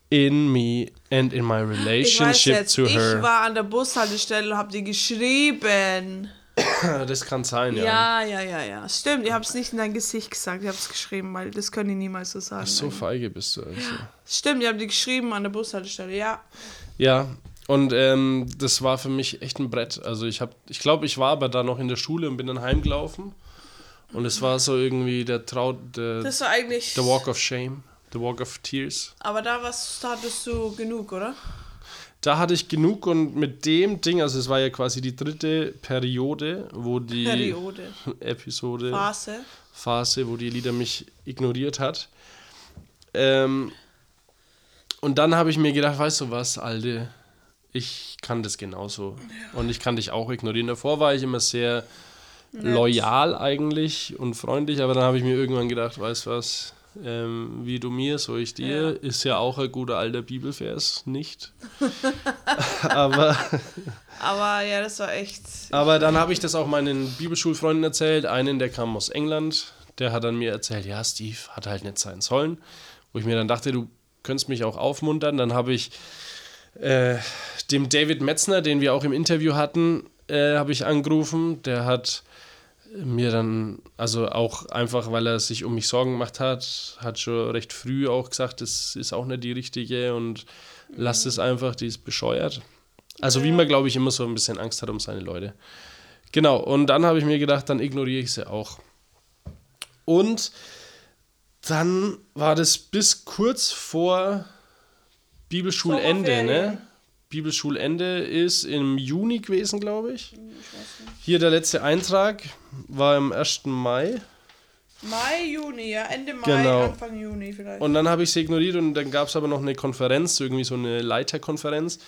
in me and in my Ich relationship jetzt, to ich her. war an der Bushaltestelle und hab dir geschrieben. das kann sein, ja. Ja, ja, ja, ja. Stimmt, ihr habt es nicht in dein Gesicht gesagt, ihr habt es geschrieben, weil das können die niemals so sagen. So feige bist du also. Stimmt, ihr habt die geschrieben an der Bushaltestelle, ja. Ja, und ähm, das war für mich echt ein Brett. Also ich habe, ich glaube, ich war aber da noch in der Schule und bin dann heimgelaufen. Und es war so irgendwie der Trau, der, Das war eigentlich. the Walk of Shame, the Walk of Tears. Aber da was hattest du genug, oder? Da hatte ich genug und mit dem Ding, also es war ja quasi die dritte Periode, wo die Periode. Episode, Phase. Phase, wo die Lieder mich ignoriert hat. Ähm, und dann habe ich mir gedacht, weißt du was, Alte, ich kann das genauso. Und ich kann dich auch ignorieren. Davor war ich immer sehr loyal eigentlich und freundlich, aber dann habe ich mir irgendwann gedacht, weißt du was, ähm, wie du mir, so ich dir, ist ja auch ein guter alter Bibelvers, nicht? aber, Aber ja, das war echt. aber dann habe ich das auch meinen Bibelschulfreunden erzählt. Einen, der kam aus England, der hat dann mir erzählt, ja, Steve hat halt nicht sein sollen. Wo ich mir dann dachte, du könntest mich auch aufmuntern. Dann habe ich äh, dem David Metzner, den wir auch im Interview hatten, äh, habe ich angerufen. Der hat mir dann, also auch einfach, weil er sich um mich Sorgen gemacht hat, hat schon recht früh auch gesagt, das ist auch nicht die richtige und lass es einfach, die ist bescheuert. Also wie man, glaube ich, immer so ein bisschen Angst hat um seine Leute. Genau, und dann habe ich mir gedacht, dann ignoriere ich sie auch. Und dann war das bis kurz vor Bibelschulende, ne? Bibelschulende ist im Juni gewesen, glaube ich. Hier der letzte Eintrag war am 1. Mai. Mai, Juni, ja, Ende Mai, Genau. Anfang Juni vielleicht. Und dann habe ich sie ignoriert und dann gab es aber noch eine Konferenz, irgendwie so eine Leiterkonferenz.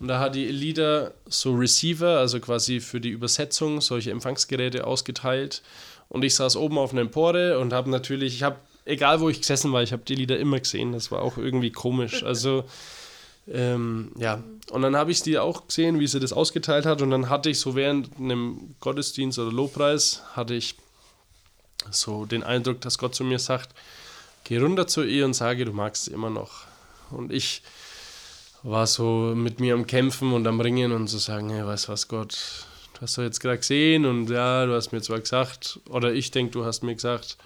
Und da hat die Elida so Receiver, also quasi für die Übersetzung, solche Empfangsgeräte ausgeteilt. Und ich saß oben auf einer Empore und habe natürlich, ich habe, egal wo ich gesessen war, ich habe die Lieder immer gesehen. Das war auch irgendwie komisch. Also, ähm, ja. Und dann habe ich die auch gesehen, wie sie das ausgeteilt hat. Und dann hatte ich so während einem Gottesdienst oder Lobpreis, hatte ich so den Eindruck, dass Gott zu mir sagt, geh runter zu ihr und sage, du magst sie immer noch. Und ich war so mit mir am Kämpfen und am Ringen und zu so sagen, hey, weißt du was, Gott, du hast doch jetzt gerade gesehen und ja, du hast mir zwar gesagt, oder ich denke, du hast mir gesagt,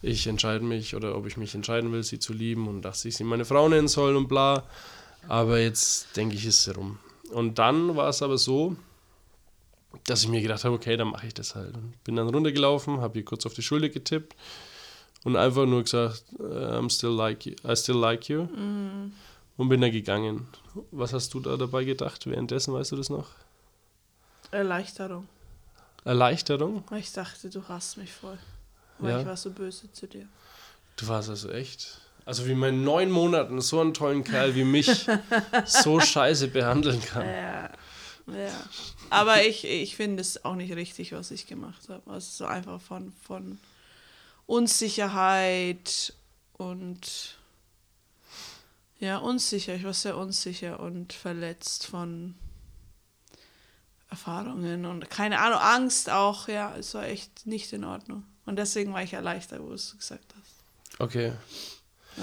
ich entscheide mich oder ob ich mich entscheiden will, sie zu lieben und dass ich sie meine Frau nennen soll und bla. Aber jetzt denke ich, ist sie rum. Und dann war es aber so, dass ich mir gedacht habe, okay, dann mache ich das halt. Bin dann runtergelaufen, habe ihr kurz auf die Schulter getippt und einfach nur gesagt, äh, I'm still like you, I still like you. Und bin dann gegangen. Was hast du da dabei gedacht währenddessen, weißt du das noch? Erleichterung. Erleichterung? Ich dachte, du hasst mich voll. Weil Ja. ich war so böse zu dir. Du warst also echt. Also wie man in neun Monaten so einen tollen Kerl wie mich so scheiße behandeln kann. Ja. Ja. Aber ich, ich finde es auch nicht richtig, was ich gemacht habe. Also so einfach von, von Unsicherheit und ja, unsicher. Ich war sehr unsicher und verletzt von Erfahrungen und keine Ahnung, Angst auch. Ja, es war echt nicht in Ordnung. Und deswegen war ich erleichtert, wo du es gesagt hast. Okay.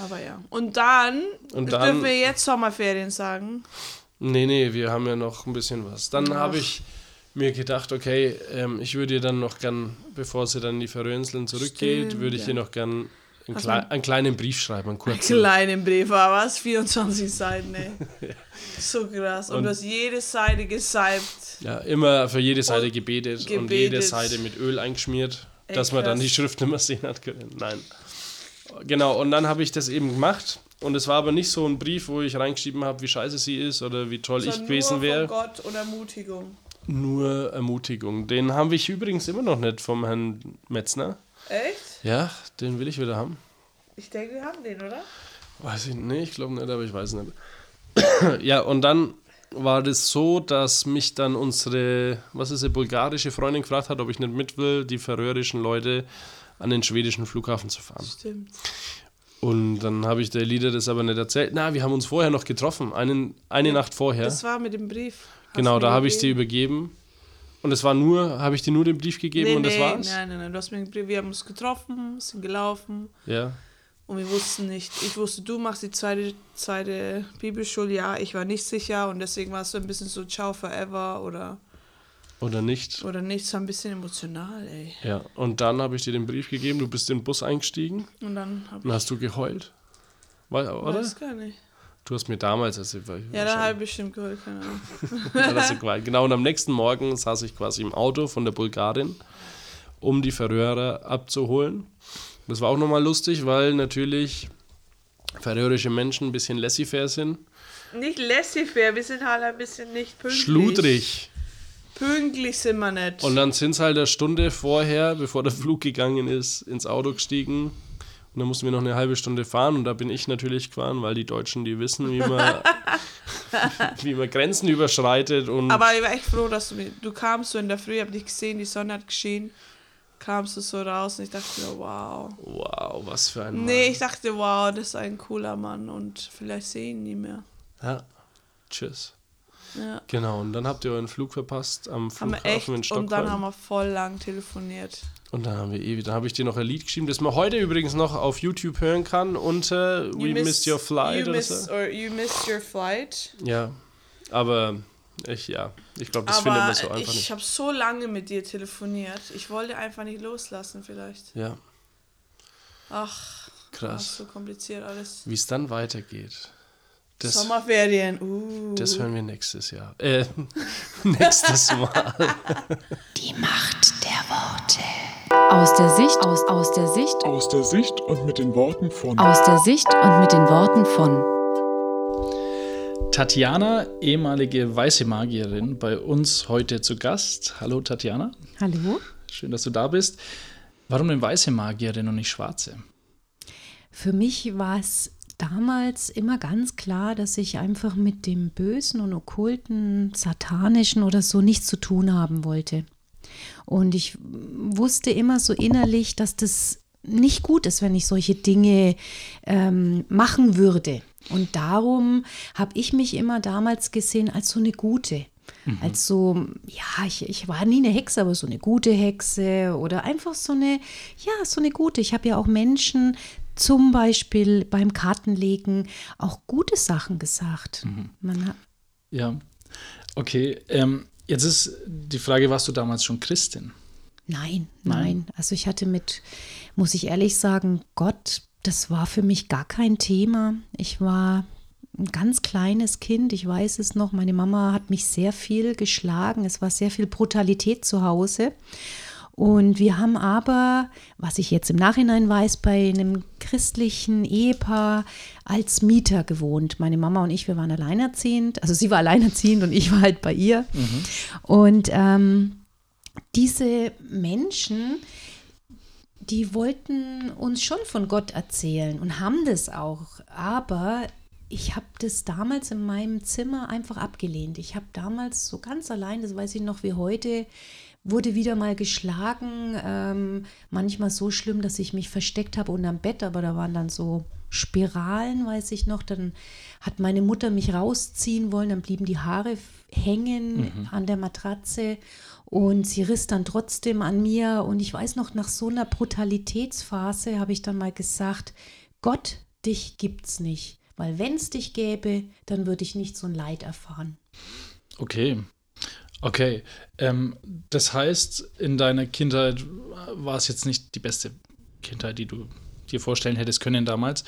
Aber ja. Und dann, Und dann- dürfen wir jetzt Sommerferien sagen. Nee, nee, wir haben ja noch ein bisschen was. Dann habe ich mir gedacht, okay, ähm, ich würde ihr dann noch gern, bevor sie dann in die Färöerinseln zurückgeht, Stimmt, würde ich ja. ihr noch gern einen, klei man- einen kleinen Brief schreiben, einen kurzen. Kleinen Brief, war was? 24 Seiten, ey. So krass. Und, Und- du hast jede Seite gesalbt. Ja, immer für jede Seite gebetet, und gebetet. jede Seite mit Öl eingeschmiert, Ey, dass man dann krass. die Schrift nicht mehr sehen hat können. Nein. Genau, und dann habe ich das eben gemacht. Und es war aber nicht so ein Brief, wo ich reingeschrieben habe, wie scheiße sie ist oder wie toll ich Sondern gewesen nur wäre. von Gott und Ermutigung. Nur Ermutigung. Den haben wir übrigens immer noch nicht vom Herrn Metzner. Echt? Ja, den will ich wieder haben. Ich denke, wir haben den, oder? Weiß ich nicht, ich glaube nicht, aber ich weiß nicht. ja, und dann war das so, dass mich dann unsere, was ist eine bulgarische Freundin gefragt hat, ob ich nicht mit will, die färöischen Leute an den schwedischen Flughafen zu fahren. Stimmt. Und dann habe ich der Lieder das aber nicht erzählt. Na, wir haben uns vorher noch getroffen, einen, eine Nacht vorher. Das war mit dem Brief. Hast genau, da habe ich sie gegeben? übergeben. Und es war nur, habe ich dir nur den Brief gegeben nee, und das nee, war's? Nein, nein, nein. Du hast mir einen Brief. Wir haben uns getroffen, sind gelaufen. Ja. Und wir wussten nicht, ich wusste, du machst die zweite, zweite Bibelschuljahr, ich war nicht sicher und deswegen war es so ein bisschen so Ciao forever oder, Oder nicht? oder nichts, war ein bisschen emotional, ey. Ja. Und dann habe ich dir den Brief gegeben, du bist in den Bus eingestiegen Und dann und hast du geheult. Oder? weiß gar nicht. Du hast mir damals, also Ja, da habe ich bestimmt geholt, keine Ahnung. Genau, und am nächsten Morgen saß ich quasi im Auto von der Bulgarin, um die Färöer abzuholen. Das war auch nochmal lustig, weil natürlich färöische Menschen ein bisschen laissez-faire sind. Nicht laissez-faire, wir sind halt ein bisschen nicht pünktlich. Schludrig. Pünktlich sind wir nicht. Und dann sind sie halt eine Stunde vorher, bevor der Flug gegangen ist, ins Auto gestiegen. Und dann mussten wir noch eine halbe Stunde fahren und da bin ich natürlich gefahren, weil die Deutschen, die wissen, wie man, wie man Grenzen überschreitet. Und Aber ich war echt froh, dass du mir, du kamst so in der Früh, hab dich gesehen, die Sonne hat geschienen, kamst du so raus und ich dachte mir, wow. wow, was für ein Nee, Mann. ich dachte, wow, das ist ein cooler Mann und vielleicht sehe ich ihn nie mehr. Ja. Tschüss. Ja. Genau, und dann habt ihr euren Flug verpasst am Haben wir Flughafen echt in Stockholm. und dann haben wir voll lang telefoniert. Und dann haben wir ewig, dann habe ich dir noch ein Lied geschrieben, das man heute übrigens noch auf YouTube hören kann unter We Missed Your Flight you oder so. or you missed your flight. Ja, aber ich, ja, ich glaube, das findet Aber man so einfach ich nicht. habe so lange mit dir telefoniert. Ich wollte einfach nicht loslassen vielleicht. Ja, Ach, krass. so kompliziert alles. Wie es dann weitergeht, das, Sommerferien. Uh. das hören wir nächstes Jahr. Äh, nächstes Mal. Die Macht der Worte. Aus der Sicht, aus, aus der Sicht, Aus der Sicht und mit den Worten von aus der Sicht und mit den Worten von Tatjana, ehemalige weiße Magierin, bei uns heute zu Gast. Hallo Tatjana, Hallo. schön, dass du da bist. Warum denn weiße Magierin und nicht schwarze? Für mich war es damals immer ganz klar, dass ich einfach mit dem Bösen und Okkulten, Satanischen oder so nichts zu tun haben wollte. Und ich wusste immer so innerlich, dass das nicht gut ist, wenn ich solche Dinge ähm, machen würde. Und darum habe ich mich immer damals gesehen als so eine gute. Als so, ja, ich, ich war nie eine Hexe, aber so eine gute Hexe oder einfach so eine, ja, so eine gute. Ich habe ja auch Menschen zum Beispiel beim Kartenlegen auch gute Sachen gesagt. Hat, Ja, okay. Ähm, jetzt ist die Frage, warst du damals schon Christin? Nein, Nein? nein. Also ich hatte mit, muss ich ehrlich sagen, Gott, das war für mich gar kein Thema. Ich war ein ganz kleines Kind, ich weiß es noch. Meine Mama hat mich sehr viel geschlagen. Es war sehr viel Brutalität zu Hause. Und wir haben aber, was ich jetzt im Nachhinein weiß, bei einem christlichen Ehepaar als Mieter gewohnt. Meine Mama und ich, wir waren alleinerziehend. Also sie war alleinerziehend und ich war halt bei ihr. Und ähm, diese Menschen, die wollten uns schon von Gott erzählen und haben das auch. Aber ich habe das damals in meinem Zimmer einfach abgelehnt. Ich habe damals so ganz allein, das weiß ich noch wie heute, wurde wieder mal geschlagen. Ähm, manchmal so schlimm, dass ich mich versteckt habe unterm Bett, aber da waren dann so Spiralen, weiß ich noch. Dann hat meine Mutter mich rausziehen wollen, dann blieben die Haare hängen an der Matratze und sie riss dann trotzdem an mir. Und ich weiß noch, nach so einer Brutalitätsphase habe ich dann mal gesagt, Gott, dich gibt's nicht. Weil wenn es dich gäbe, dann würde ich nicht so ein Leid erfahren. Okay. Okay, ähm, das heißt, in deiner Kindheit war es jetzt nicht die beste Kindheit, die du dir vorstellen hättest können damals.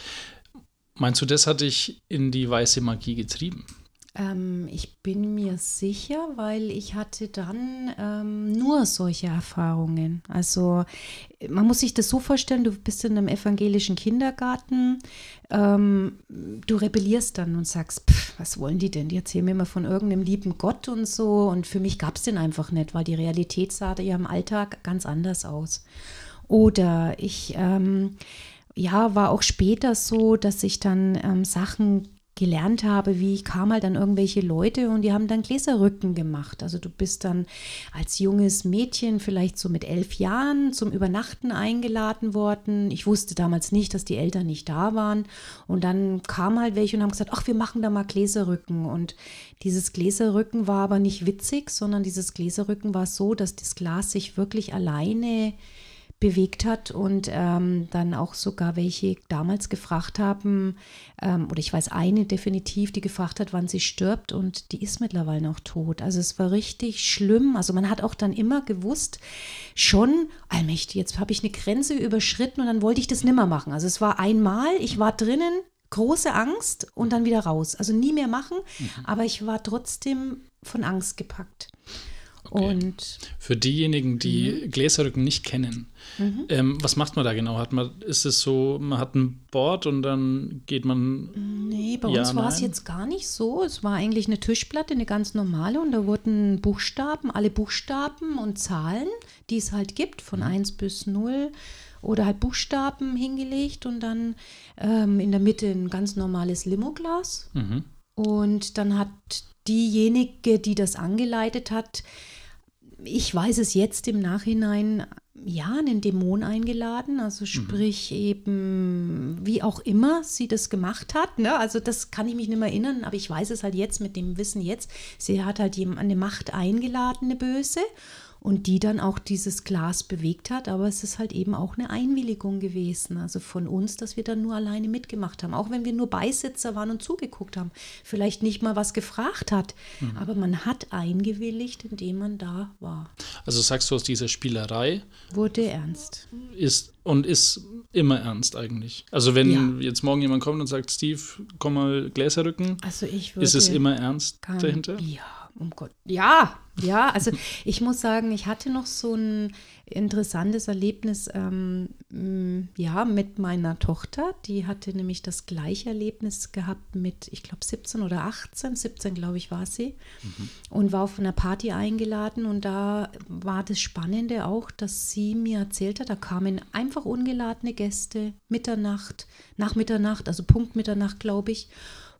Meinst du, das hat dich in die weiße Magie getrieben? Ähm, ich bin mir sicher, weil ich hatte dann ähm, nur solche Erfahrungen. Also man muss sich das so vorstellen, du bist in einem evangelischen Kindergarten, ähm, du rebellierst dann und sagst, pff, was wollen die denn? Die erzählen mir mal von irgendeinem lieben Gott und so. Und für mich gab es den einfach nicht, weil die Realität sah ja im Alltag ganz anders aus. Oder ich ähm, ja, war auch später so, dass ich dann ähm, Sachen gelernt habe, wie ich kam halt an irgendwelche Leute und die haben dann Gläserrücken gemacht. Also du bist dann als junges Mädchen vielleicht so mit elf Jahren zum Übernachten eingeladen worden. Ich wusste damals nicht, dass die Eltern nicht da waren. Und dann kam halt welche und haben gesagt, ach, wir machen da mal Gläserrücken. Und dieses Gläserrücken war aber nicht witzig, sondern dieses Gläserrücken war so, dass das Glas sich wirklich alleine bewegt hat und ähm, dann auch sogar welche damals gefragt haben, ähm, oder ich weiß eine definitiv, die gefragt hat, wann sie stirbt und die ist mittlerweile noch tot. Also es war richtig schlimm. Also man hat auch dann immer gewusst, schon, allmächtig, jetzt habe ich eine Grenze überschritten und dann wollte ich das nimmer machen. Also es war einmal, ich war drinnen, große Angst und dann wieder raus. Also nie mehr machen, mhm. aber ich war trotzdem von Angst gepackt. Okay. Und für diejenigen, die mhm. Gläserrücken nicht kennen, mhm. ähm, was macht man da genau? Hat man, ist es so, man hat ein Board und dann geht man. Nee, bei ja, uns war es jetzt gar nicht so. Es war eigentlich eine Tischplatte, eine ganz normale, und da wurden Buchstaben, alle Buchstaben und Zahlen, die es halt gibt, von mhm. 1 bis 0 oder halt Buchstaben hingelegt und dann ähm, in der Mitte ein ganz normales Limoglas. Mhm. Und dann hat diejenige, die das angeleitet hat, ich weiß es jetzt im Nachhinein, ja, einen Dämon eingeladen, also mhm. sprich mhm. eben, wie auch immer sie das gemacht hat. Ne? Also das kann ich mich nicht mehr erinnern, aber ich weiß es halt jetzt mit dem Wissen jetzt. Sie hat halt eine Macht eingeladen, eine Böse und die dann auch dieses Glas bewegt hat. Aber es ist halt eben auch eine Einwilligung gewesen, also von uns, dass wir dann nur alleine mitgemacht haben. Auch wenn wir nur Beisitzer waren und zugeguckt haben, vielleicht nicht mal was gefragt hat, mhm. aber man hat eingewilligt, indem man da war. Also sagst du aus dieser Spielerei wurde ernst. Ist und ist immer ernst eigentlich. Also wenn ja. jetzt morgen jemand kommt und sagt, Steve, komm mal Gläser rücken, also ich ist es immer ernst dahinter? Ja um Gott. Ja, ja, also ich muss sagen, ich hatte noch so ein interessantes Erlebnis, ähm, ja, mit meiner Tochter. Die hatte nämlich das gleiche Erlebnis gehabt mit, ich glaube, 17 oder 18, 17 glaube ich war sie, mhm. und war auf einer Party eingeladen. Und da war das Spannende auch, dass sie mir erzählt hat, da kamen einfach ungeladene Gäste, Mitternacht, nach Mitternacht, also Punkt Mitternacht, glaube ich,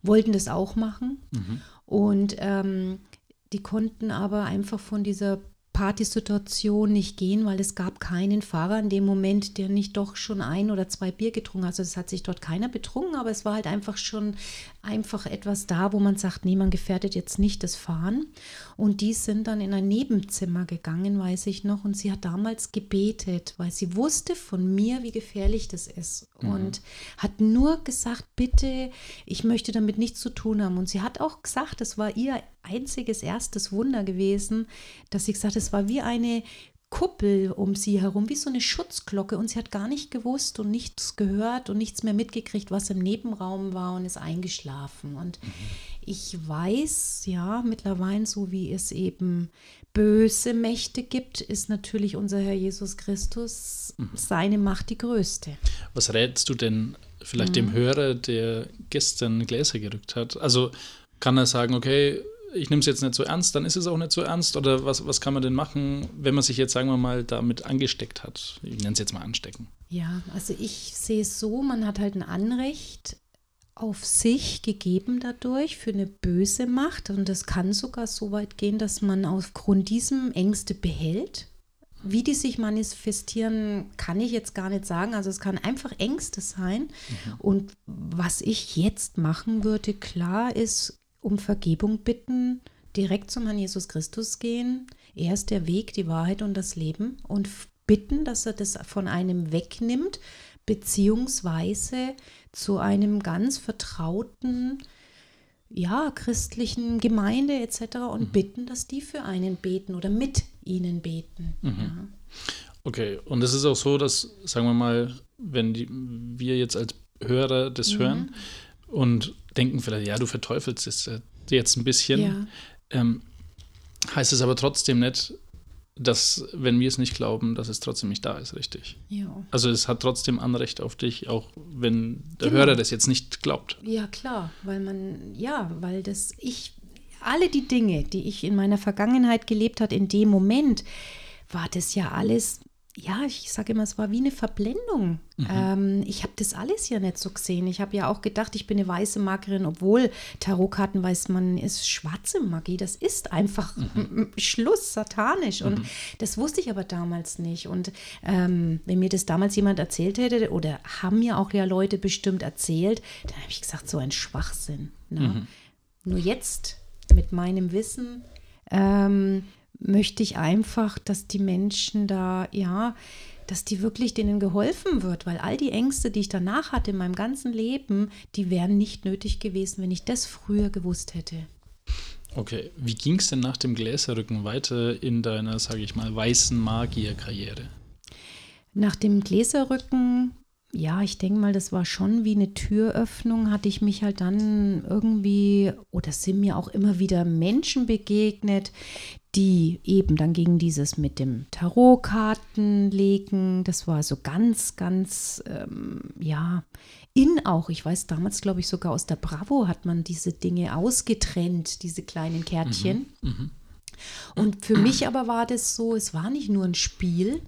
wollten das auch machen. Mhm. Und ähm, die konnten aber einfach von dieser Partysituation nicht gehen, weil es gab keinen Fahrer in dem Moment, der nicht doch schon ein oder zwei Bier getrunken hat. Also es hat sich dort keiner betrunken, aber es war halt einfach schon einfach etwas da, wo man sagt, nee, man gefährdet jetzt nicht das Fahren. Und die sind dann in ein Nebenzimmer gegangen, weiß ich noch, und sie hat damals gebetet, weil sie wusste von mir, wie gefährlich das ist. Mhm. Und hat nur gesagt, bitte, ich möchte damit nichts zu tun haben. Und sie hat auch gesagt, das war ihr einziges erstes Wunder gewesen, dass sie gesagt hat, es war wie eine Kuppel um sie herum, wie so eine Schutzglocke und sie hat gar nicht gewusst und nichts gehört und nichts mehr mitgekriegt, was im Nebenraum war und ist eingeschlafen. Und mhm. ich weiß, ja, mittlerweile, so wie es eben böse Mächte gibt, ist natürlich unser Herr Jesus Christus mhm. seine Macht die größte. Was rätst du denn vielleicht mhm. dem Hörer, der gestern Gläser gerückt hat? Also kann er sagen, okay, ich nehme es jetzt nicht so ernst, dann ist es auch nicht so ernst? Oder was, was kann man denn machen, wenn man sich jetzt, sagen wir mal, damit angesteckt hat? Ich nenne es jetzt mal anstecken. Ja, also ich sehe es so, man hat halt ein Anrecht auf sich gegeben dadurch für eine böse Macht. Und das kann sogar so weit gehen, dass man aufgrund diesem Ängste behält. Wie die sich manifestieren, kann ich jetzt gar nicht sagen. Also es kann einfach Ängste sein. Mhm. Und was ich jetzt machen würde, klar ist, um Vergebung bitten, direkt zum Herrn Jesus Christus gehen. Er ist der Weg, die Wahrheit und das Leben und bitten, dass er das von einem wegnimmt, beziehungsweise zu einem ganz vertrauten ja, christlichen Gemeinde etc. und bitten, dass die für einen beten oder mit ihnen beten. Ja. Okay, und es ist auch so, dass, sagen wir mal, wenn die, wir jetzt als Hörer das Mhm. hören und denken vielleicht, ja, du verteufelst es äh, jetzt ein bisschen, Ja. ähm, heißt es aber trotzdem nicht, dass, wenn wir es nicht glauben, dass es trotzdem nicht da ist, richtig. Ja. Also es hat trotzdem Anrecht auf dich, auch wenn der Genau. Hörer das jetzt nicht glaubt. Ja, klar, weil man, ja, weil das ich, alle die Dinge, die ich in meiner Vergangenheit gelebt hat, in dem Moment, war das ja alles, ja, ich sage immer, es war wie eine Verblendung. Ähm, ich habe das alles ja nicht so gesehen. Ich habe ja auch gedacht, ich bin eine weiße Magierin, obwohl Tarotkarten weiß man, ist schwarze Magie. Das ist einfach Schluss, satanisch. Und das wusste ich aber damals nicht. Und ähm, wenn mir das damals jemand erzählt hätte, oder haben mir auch ja Leute bestimmt erzählt, dann habe ich gesagt, so ein Schwachsinn. Ne? Nur jetzt mit meinem Wissen ähm, möchte ich einfach, dass die Menschen da, ja, dass die wirklich denen geholfen wird, weil all die Ängste, die ich danach hatte in meinem ganzen Leben, die wären nicht nötig gewesen, wenn ich das früher gewusst hätte. Okay, wie ging es denn nach dem Gläserrücken weiter in deiner, sage ich mal, weißen Magierkarriere? Nach dem Gläserrücken, ja, ich denke mal, das war schon wie eine Türöffnung, hatte ich mich halt dann irgendwie, oder sind mir auch immer wieder Menschen begegnet, die eben dann gegen dieses mit dem Tarotkarten legen, das war so ganz, ganz, ähm, ja, in auch. Ich weiß, damals glaube ich sogar aus der Bravo hat man diese Dinge ausgetrennt, diese kleinen Kärtchen. Und für mich aber war das so, es war nicht nur ein Spiel.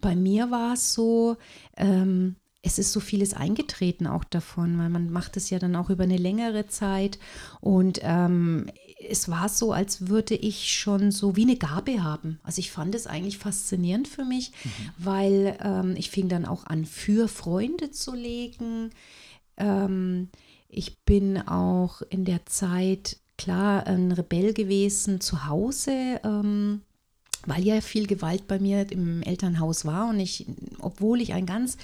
Bei mir war es so, ähm, es ist so vieles eingetreten auch davon, weil man macht es ja dann auch über eine längere Zeit. Und ähm, es war so, als würde ich schon so wie eine Gabe haben. Also ich fand es eigentlich faszinierend für mich, weil ähm, ich fing dann auch an, für Freunde zu legen. Ähm, ich bin auch in der Zeit, klar, ein Rebell gewesen zu Hause, ähm, weil ja viel Gewalt bei mir im Elternhaus war. Und ich, obwohl ich ein ganz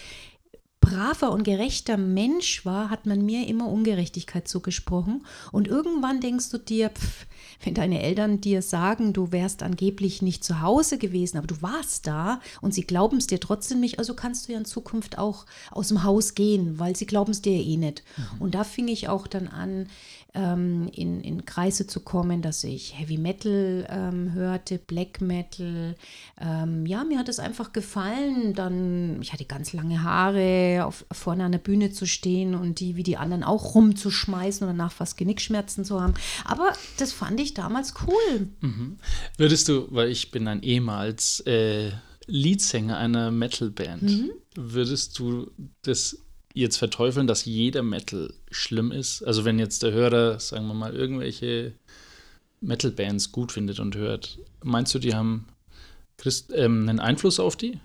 braver und gerechter Mensch war, hat man mir immer Ungerechtigkeit zugesprochen. Und irgendwann denkst du dir, pff, wenn deine Eltern dir sagen, du wärst angeblich nicht zu Hause gewesen, aber du warst da und sie glauben es dir trotzdem nicht, also kannst du ja in Zukunft auch aus dem Haus gehen, weil sie glauben es dir eh nicht. Und da fing ich auch dann an, ähm, in, in Kreise zu kommen, dass ich Heavy Metal ähm, hörte, Black Metal. Ähm, ja, mir hat es einfach gefallen. Dann, ich hatte ganz lange Haare, auf, vorne an der Bühne zu stehen und die wie die anderen auch rumzuschmeißen und danach fast Genickschmerzen zu haben. Aber das fand ich damals cool. Würdest du, weil ich bin ein ehemals äh, Leadsänger einer Metalband, würdest du das jetzt verteufeln, dass jeder Metal schlimm ist? Also wenn jetzt der Hörer, sagen wir mal, irgendwelche Metal-Bands gut findet und hört, meinst du, die haben Christ, ähm, einen Einfluss auf die?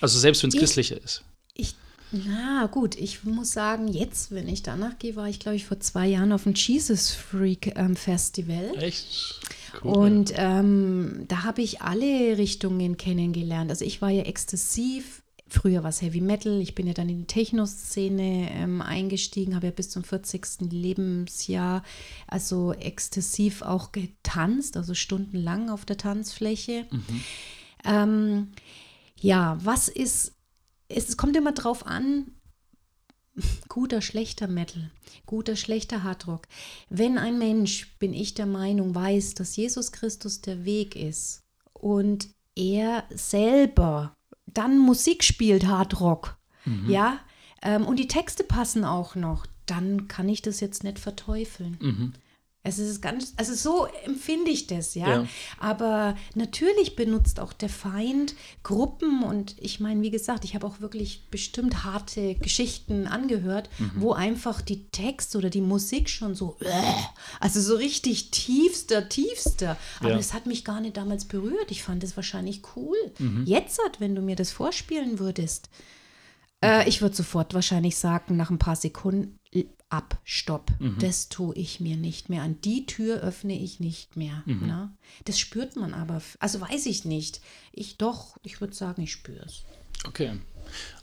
Also selbst wenn es Ich- christlicher ist. Ich, na gut, ich muss sagen, jetzt, wenn ich danach gehe, war ich, glaube ich, vor zwei Jahren auf dem Jesus Freak ähm, Festival. Echt? Und ähm, da habe ich alle Richtungen kennengelernt. Also ich war ja exzessiv. Früher war es Heavy Metal. Ich bin ja dann in die Techno-Szene ähm, eingestiegen, habe ja bis zum 40. Lebensjahr also exzessiv auch getanzt, also stundenlang auf der Tanzfläche. Ähm, ja, was ist, es kommt immer drauf an, guter, schlechter Metal, guter, schlechter Hardrock. Wenn ein Mensch, bin ich der Meinung, weiß, dass Jesus Christus der Weg ist und er selber dann Musik spielt, Hardrock, ja, ähm, und die Texte passen auch noch, dann kann ich das jetzt nicht verteufeln. Es ist ganz, also so empfinde ich das, ja? Ja. Aber natürlich benutzt auch der Feind Gruppen und ich meine, wie gesagt, ich habe auch wirklich bestimmt harte Geschichten angehört, wo einfach die Texte oder die Musik schon so, äh, also so richtig tiefster, tiefster. Aber Ja. das hat mich gar nicht damals berührt. Ich fand das wahrscheinlich cool. Jetzt, wenn du mir das vorspielen würdest, äh, ich würde sofort wahrscheinlich sagen, nach ein paar Sekunden, ab, stopp. Das tue ich mir nicht mehr. An die Tür öffne ich nicht mehr. Ne? Das spürt man aber. Also weiß ich nicht. Ich doch, ich würde sagen, ich spüre es. Okay.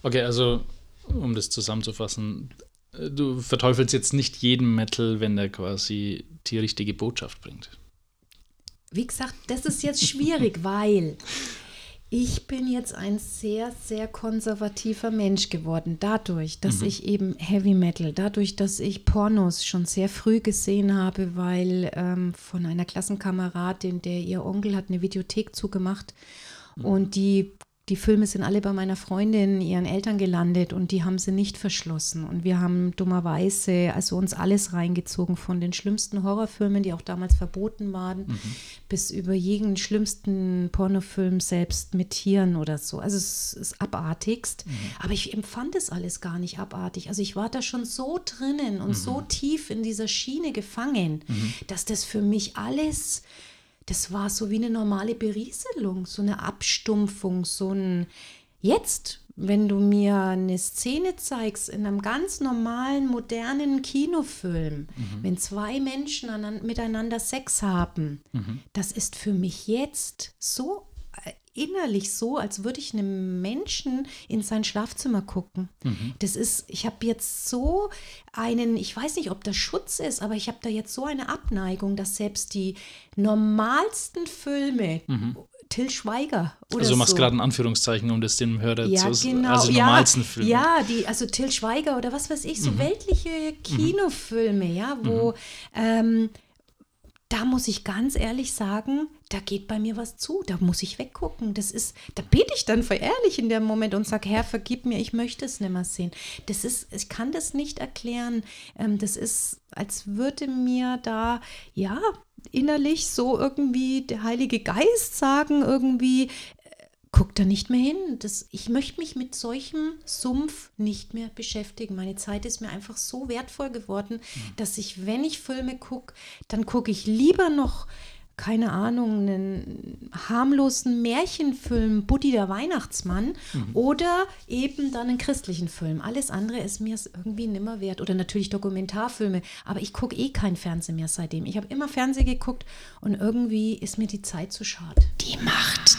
Okay, also um das zusammenzufassen, äh, du verteufelst jetzt nicht jeden Metal, wenn der quasi die richtige Botschaft bringt. Wie gesagt, das ist jetzt schwierig, weil ich bin jetzt ein sehr, sehr konservativer Mensch geworden. Dadurch, dass ich eben Heavy Metal, dadurch, dass ich Pornos schon sehr früh gesehen habe, weil ähm, von einer Klassenkameradin, der ihr Onkel hat eine Videothek zugemacht und die die Filme sind alle bei meiner Freundin, ihren Eltern gelandet und die haben sie nicht verschlossen. Und wir haben dummerweise also uns alles reingezogen, von den schlimmsten Horrorfilmen, die auch damals verboten waren, bis über jeden schlimmsten Pornofilm selbst mit Tieren oder so. Also es ist abartigst. Aber ich empfand es alles gar nicht abartig. Also ich war da schon so drinnen und so tief in dieser Schiene gefangen, dass das für mich alles das war so wie eine normale Berieselung, so eine Abstumpfung, so ein Jetzt, wenn du mir eine Szene zeigst in einem ganz normalen, modernen Kinofilm, wenn zwei Menschen miteinander Sex haben, das ist für mich jetzt so innerlich so, als würde ich einem Menschen in sein Schlafzimmer gucken. Das ist, ich habe jetzt so einen, ich weiß nicht, ob das Schutz ist, aber ich habe da jetzt so eine Abneigung, dass selbst die normalsten Filme, Till Schweiger oder Also du machst so, gerade ein Anführungszeichen, um das dem Hörer ja, zu genau. Also die ja, normalsten Filme. Ja, die, also Till Schweiger oder was weiß ich, so weltliche Kinofilme, ja, wo ähm, da muss ich ganz ehrlich sagen, da geht bei mir was zu, da muss ich weggucken. Das ist, da bete ich dann ehrlich in dem Moment und sage, Herr, vergib mir, ich möchte es nicht mehr sehen. Das ist, ich kann das nicht erklären. Ähm, das ist, als würde mir da, ja, innerlich so irgendwie der Heilige Geist sagen, irgendwie, guck da nicht mehr hin. Das, ich möchte mich mit solchem Sumpf nicht mehr beschäftigen. Meine Zeit ist mir einfach so wertvoll geworden, dass ich, wenn ich Filme gucke, dann gucke ich lieber noch, keine Ahnung, einen harmlosen Märchenfilm, Buddy der Weihnachtsmann oder eben dann einen christlichen Film. Alles andere ist mir irgendwie nimmer wert. Oder natürlich Dokumentarfilme. Aber ich gucke eh kein Fernsehen mehr seitdem. Ich habe immer Fernsehen geguckt und irgendwie ist mir die Zeit zu schade. Die Macht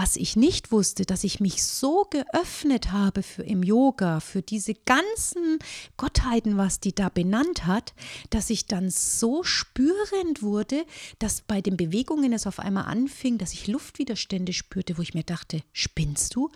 Was ich nicht wusste, dass ich mich so geöffnet habe für im Yoga, für diese ganzen Gottheiten, was die da benannt hat, dass ich dann so spürend wurde, dass bei den Bewegungen es auf einmal anfing, dass ich Luftwiderstände spürte, wo ich mir dachte, spinnst du?